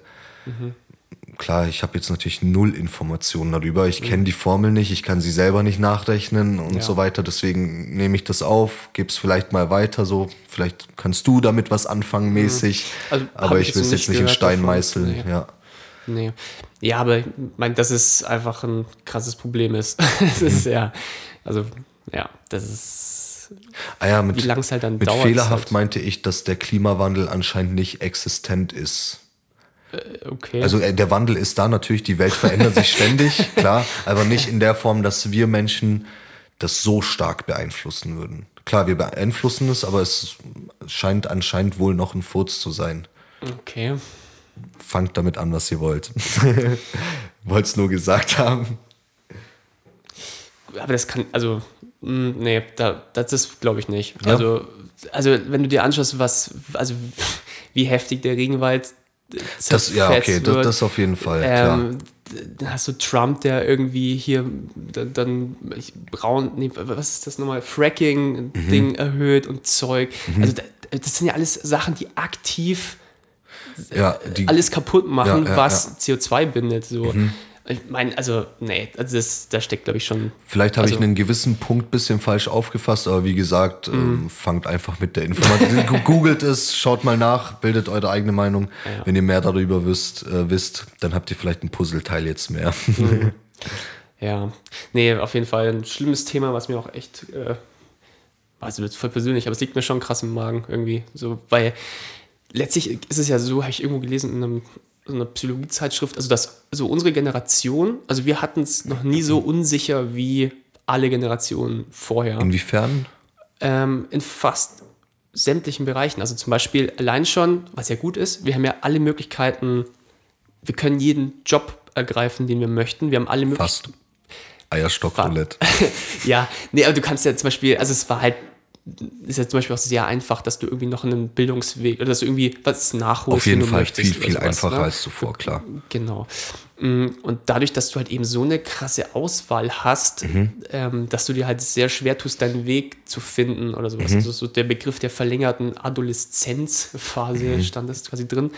Klar, ich habe jetzt natürlich null Informationen darüber. Ich kenne die Formel nicht, ich kann sie selber nicht nachrechnen und Ja. so weiter. Deswegen nehme ich das auf, gebe es vielleicht mal weiter so. Vielleicht kannst du damit was anfangen mäßig. Also, hab aber ich will es jetzt nicht in Stein meißeln. Nee. Ja. Nee. Ja, aber ich meine, dass es einfach ein krasses Problem ist. *laughs* Es ist Mhm. ja, also, ja, das ist, Ah ja, mit, wie lang es halt dann mit dauert. fehlerhaft ist meinte ich, dass der Klimawandel anscheinend nicht existent ist. Halt, okay. Also äh, der Wandel ist da natürlich, die Welt verändert sich ständig, *laughs* klar, aber nicht in der Form, dass wir Menschen das so stark beeinflussen würden. Klar, wir beeinflussen es, aber es scheint anscheinend wohl noch ein Furz zu sein. okay. Fangt damit an, was ihr wollt. *laughs* Wollt's nur gesagt haben. Aber das kann, also, mh, nee, da, das ist, glaube ich, nicht. Ja. Also, also, wenn du dir anschaust, was, also, wie heftig der Regenwald Das, ja, okay, zerfetzt das, wird, das auf jeden Fall, klar. Ähm, dann hast du Trump, der irgendwie hier dann, dann braun, nee, was ist das nochmal, Fracking-Ding Mhm. erhöht und Zeug. Also da, das sind ja alles Sachen, die aktiv Ja, die, alles kaputt machen, Ja, ja, was CO2 bindet. So. Ich meine, also, nee, also das, da steckt, glaube ich, schon. Vielleicht habe ich Also- einen gewissen Punkt bisschen falsch aufgefasst, aber wie gesagt, Mhm. ähm, fangt einfach mit der Information. *laughs* Googelt es, schaut mal nach, bildet eure eigene Meinung. Ja. Wenn ihr mehr darüber wisst, äh, wisst, dann habt ihr vielleicht ein Puzzleteil jetzt mehr. *laughs* Ja, nee, auf jeden Fall ein schlimmes Thema, was mir auch echt, äh, also wird voll persönlich, aber es liegt mir schon krass im Magen irgendwie. So, weil letztlich ist es ja so, habe ich irgendwo gelesen in einem, so einer Psychologiezeitschrift, also dass so unsere Generation, also wir hatten es noch nie so unsicher wie alle Generationen vorher. Inwiefern? ähm, in fast sämtlichen Bereichen. Also zum Beispiel allein schon, was ja gut ist, wir haben ja alle Möglichkeiten, wir können jeden Job ergreifen, den wir möchten. Wir haben alle Möglichkeiten. Fast. Eierstockroulette. *laughs* Ja, nee, aber du kannst ja zum Beispiel, also es war halt, ist ja zum Beispiel auch sehr einfach, dass du irgendwie noch einen Bildungsweg oder dass du irgendwie was nachholst. Auf jeden Fall möchtest viel, viel sowas, einfacher ne? als zuvor, klar. Genau. Mm, Und dadurch, dass du halt eben so eine krasse Auswahl hast, Mhm. ähm, dass du dir halt sehr schwer tust, deinen Weg zu finden oder sowas. Mhm. Also so der Begriff der verlängerten Adoleszenzphase *laughs* Mhm. stand das quasi drin.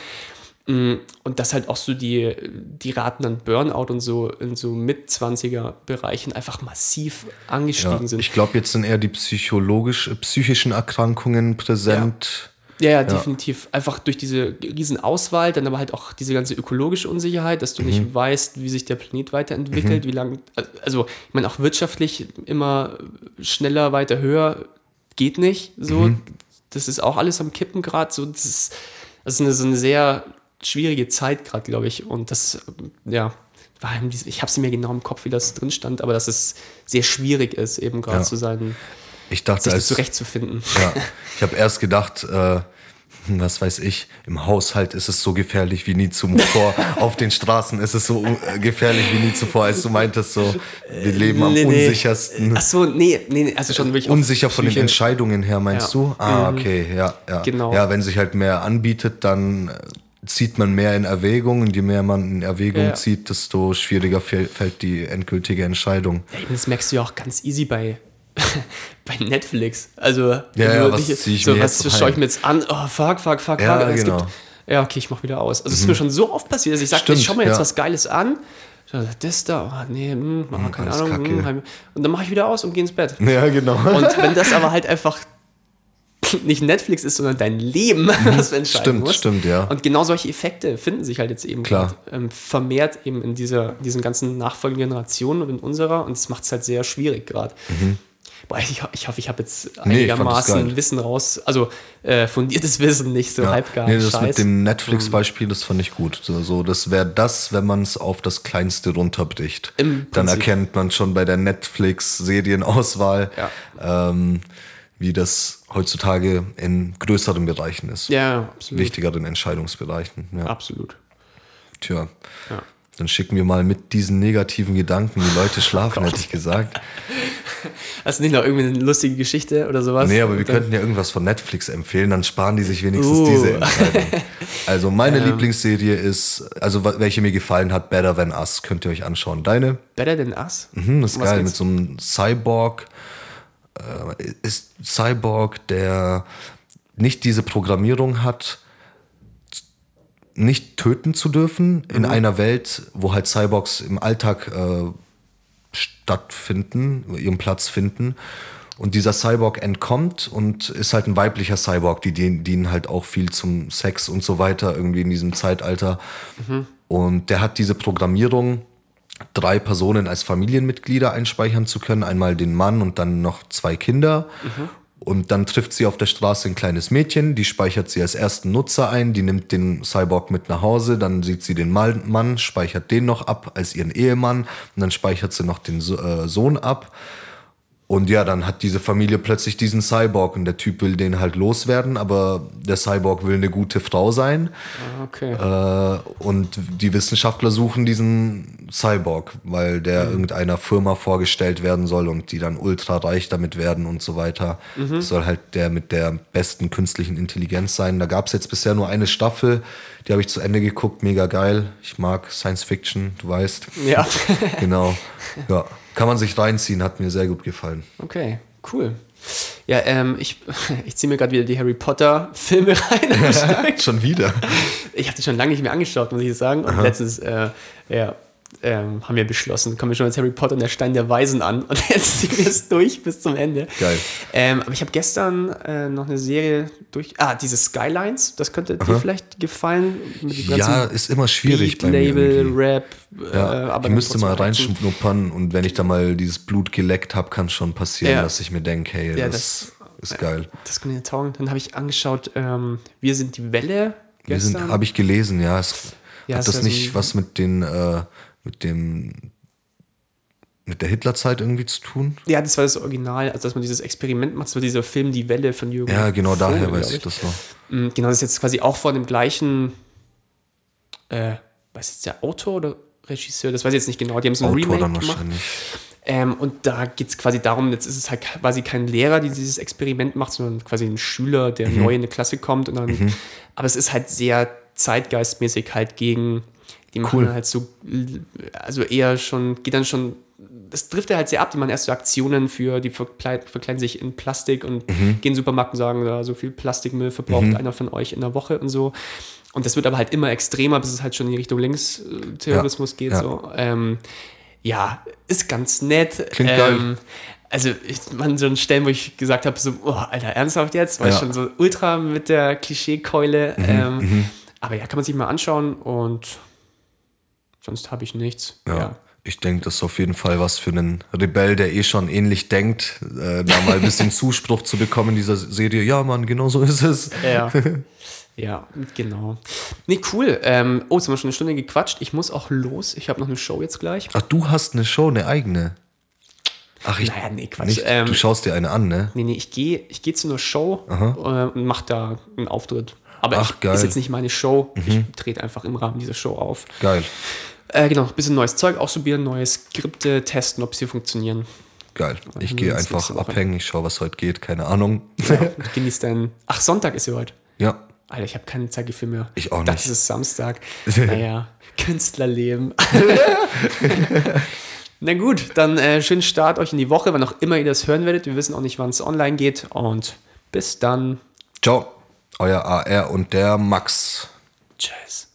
Mm, Und dass halt auch so die, die Raten an Burnout und so in so Mit-20er-Bereichen einfach massiv angestiegen Ja, sind. ich glaube, jetzt sind eher die psychologisch, äh, psychischen Erkrankungen präsent. Ja, ja, definitiv. Einfach durch diese riesen Auswahl, dann aber halt auch diese ganze ökologische Unsicherheit, dass du Mhm. nicht weißt, wie sich der Planet weiterentwickelt, wie lang, also ich meine auch wirtschaftlich immer schneller, weiter, höher geht nicht. So, Mhm. das ist auch alles am Kippen gerade. So, das ist, das ist eine, so eine sehr schwierige Zeit gerade, glaube ich. Und das, ja, war ich habe es mir genau im Kopf, wie das drin stand, aber dass es sehr schwierig ist, eben gerade Ja. zu sein, Ich dachte, sich als, zurechtzufinden. Ja, *laughs* ich habe erst gedacht, äh, was weiß ich, im Haushalt ist es so gefährlich wie nie zuvor. *laughs* Auf den Straßen ist es so äh, gefährlich wie nie zuvor, als du meintest, so, wir leben am Nee, unsichersten. Ach so, nee, nee, nee, also schon wirklich Unsicher von den. Entscheidungen her, meinst Ja. du? Ah, okay, ja, ja. Genau. Ja, wenn sich halt mehr anbietet, dann äh, zieht man mehr in Erwägung und je mehr man in Erwägung Ja. zieht, desto schwieriger fäll- fällt die endgültige Entscheidung. Ey, Das merkst du ja auch ganz easy bei, *laughs* bei Netflix. Also, Ja, wenn ja, was nicht- ich so, mir was jetzt schaue ich mir jetzt an? Oh, fuck, fuck, fuck, Ja, fuck. Genau. Gibt, ja, okay, ich mach wieder aus. Also, es ist mir schon so oft passiert, dass ich sage, ich schau mir jetzt ja. was Geiles an. Das da, oh, nee, hm, oh, keine alles Ahnung. Kacke. Hm, und dann mache ich wieder aus und gehe ins Bett. *laughs* Ja, genau. Und wenn das aber halt einfach *laughs* nicht Netflix ist, sondern dein Leben, *laughs* was du entscheiden Stimmt, musst. stimmt, ja. Und genau solche Effekte finden sich halt jetzt eben Klar. grad, ähm, vermehrt eben in dieser, diesen ganzen nachfolgenden Generationen und in unserer und das macht es halt sehr schwierig gerade. Mhm. Boah, ich, ich hoffe, ich habe jetzt Nee, einigermaßen geil. Wissen raus, also äh, fundiertes Wissen, nicht so Ja. halbgar. Nee, das Scheiß. mit dem Netflix-Beispiel, das fand ich gut. So, so, das wäre das, wenn man es auf das Kleinste runterbricht. Im Dann Prinzip. erkennt man schon bei der Netflix-Serienauswahl, ähm, wie das heutzutage in größeren Bereichen ist. Ja, absolut. Wichtigeren Entscheidungsbereichen. Ja. Absolut. Tja. Ja. Dann schicken wir mal mit diesen negativen Gedanken die Leute *laughs* schlafen, hätte ich gesagt. Hast du nicht noch irgendwie eine lustige Geschichte oder sowas? Nee, aber wir Dann- könnten ja irgendwas von Netflix empfehlen, dann sparen die sich wenigstens Uh. diese Entscheidung. *laughs* Also meine Lieblingsserie ist, also welche mir gefallen hat, Better Than Us, könnt ihr euch anschauen. Deine? Better Than Us? Hm, das ist Um geil, mit so einem Cyborg. Äh, ist Cyborg, der nicht diese Programmierung hat, nicht töten zu dürfen in einer Welt, wo halt Cyborgs im Alltag äh, stattfinden, ihren Platz finden. Und dieser Cyborg entkommt und ist halt ein weiblicher Cyborg, die dienen, dienen halt auch viel zum Sex und so weiter, irgendwie in diesem Zeitalter. Und der hat diese Programmierung, drei Personen als Familienmitglieder einspeichern zu können. Einmal den Mann und dann noch zwei Kinder. Und dann trifft sie auf der Straße ein kleines Mädchen, die speichert sie als ersten Nutzer ein, die nimmt den Cyborg mit nach Hause, dann sieht sie den Mann, speichert den noch ab als ihren Ehemann und dann speichert sie noch den äh, Sohn ab. Und ja, dann hat diese Familie plötzlich diesen Cyborg und der Typ will den halt loswerden, aber der Cyborg will eine gute Frau sein. Ah, Okay. Äh, und die Wissenschaftler suchen diesen Cyborg, weil der irgendeiner Firma vorgestellt werden soll und die dann ultra reich damit werden und so weiter. Das soll halt der mit der besten künstlichen Intelligenz sein. Da gab es jetzt bisher nur eine Staffel, die habe ich zu Ende geguckt, mega geil. Ich mag Science Fiction, du weißt. Ja. *laughs* genau. Ja, kann man sich reinziehen, hat mir sehr gut gefallen. Okay, cool. Ja, ähm, ich, *laughs* ich ziehe mir gerade wieder die Harry Potter Filme *laughs* rein. *laughs* Schon wieder. ich habe die schon lange nicht mehr angeschaut, muss ich sagen. Und letztens, äh, ja, ähm, haben wir beschlossen, kommen wir schon als Harry Potter und der Stein der Weisen an. Und *laughs* jetzt ziehen wir es durch bis zum Ende. Geil. Ähm, aber ich habe gestern äh, noch eine Serie durch. Ah, diese Skylines, das könnte dir vielleicht gefallen. Ja, ist immer schwierig Beat, bei mir Label, irgendwie. Rap. Ja, äh, aber ich müsste mal reinschnuppern und wenn ich da mal dieses Blut geleckt habe, kann schon passieren, Ja. dass ich mir denke, hey, Ja, das, ist geil. Das kann mir taugen. Dann habe ich angeschaut, ähm, Wir sind die Welle Wir gestern. sind, habe ich gelesen, ja. Es, Ja, hat das ja nicht was mit den, äh, mit dem, mit der Hitlerzeit irgendwie zu tun? ja, das war das Original, also dass man dieses Experiment macht, das war dieser Film Die Welle von Jürgen Ja, genau Vogel, daher weiß glaub ich das noch. Mm, Genau, das ist jetzt quasi auch von dem gleichen, äh, weiß jetzt der Autor oder Regisseur, das weiß ich jetzt nicht genau, die haben so ein Autor Remake dann gemacht. Ähm, und da geht es quasi darum, jetzt ist es halt quasi kein Lehrer, der dieses Experiment macht, sondern quasi ein Schüler, der Mhm. neu in eine Klasse kommt. Und dann, Aber es ist halt sehr zeitgeistmäßig halt gegen, die machen Cool. dann halt so, also eher schon, geht dann schon, das trifft er halt sehr ab, die machen erst so Aktionen für, die verkleiden, verkleiden sich in Plastik und Mhm. gehen in den Supermarkt und sagen, da so viel Plastikmüll verbraucht einer von euch in der Woche und so. Und das wird aber halt immer extremer, bis es halt schon in die Richtung Linksterrorismus geht. ja. So. Ähm, ja, ist ganz nett. Klingt ähm, geil. Also, ich man so ein Stellen, wo ich gesagt habe, so, oh, Alter, ernsthaft jetzt? War Ja. Mhm, schon so ultra mit der Klischeekeule. ähm, aber ja, kann man sich mal anschauen und sonst habe ich nichts. Ja. Ja. Ich denke, das ist auf jeden Fall was für einen Rebell, der eh schon ähnlich denkt, äh, da mal ein bisschen *laughs* Zuspruch zu bekommen in dieser Serie. Ja, Mann, genau so ist es. Ja. *laughs* ja, genau. Nee, cool. Ähm, oh, jetzt haben wir schon eine Stunde gequatscht. Ich muss auch los. Ich habe noch eine Show jetzt gleich. Ach, du hast eine Show, eine eigene. Ach, ich. Naja, nee, Quatsch. Nicht, Ähm, du schaust dir eine an, ne? Nee, nee, ich gehe ich geh zu einer Show äh, und mache da einen Auftritt. Aber Ach, ich, geil. Mhm. ist jetzt nicht meine Show. Ich trete einfach im Rahmen dieser Show auf. Geil. Äh, genau, ein bisschen neues Zeug ausprobieren, neue Skripte testen, ob sie funktionieren. Geil. Ich gehe einfach abhängen, ich schaue, was heute geht, keine Ahnung. Und genieß deinen. *laughs* Ach, Sonntag ist ja heute. ja, Alter, ich habe keine Zeit mehr. Ich auch Das nicht. ist Samstag. *laughs* naja, Künstlerleben. *laughs* Na gut, dann äh, schönen Start euch in die Woche, wann auch immer ihr das hören werdet. Wir wissen auch nicht, wann es online geht. Und bis dann. ciao. Euer AR und der Max. Tschüss.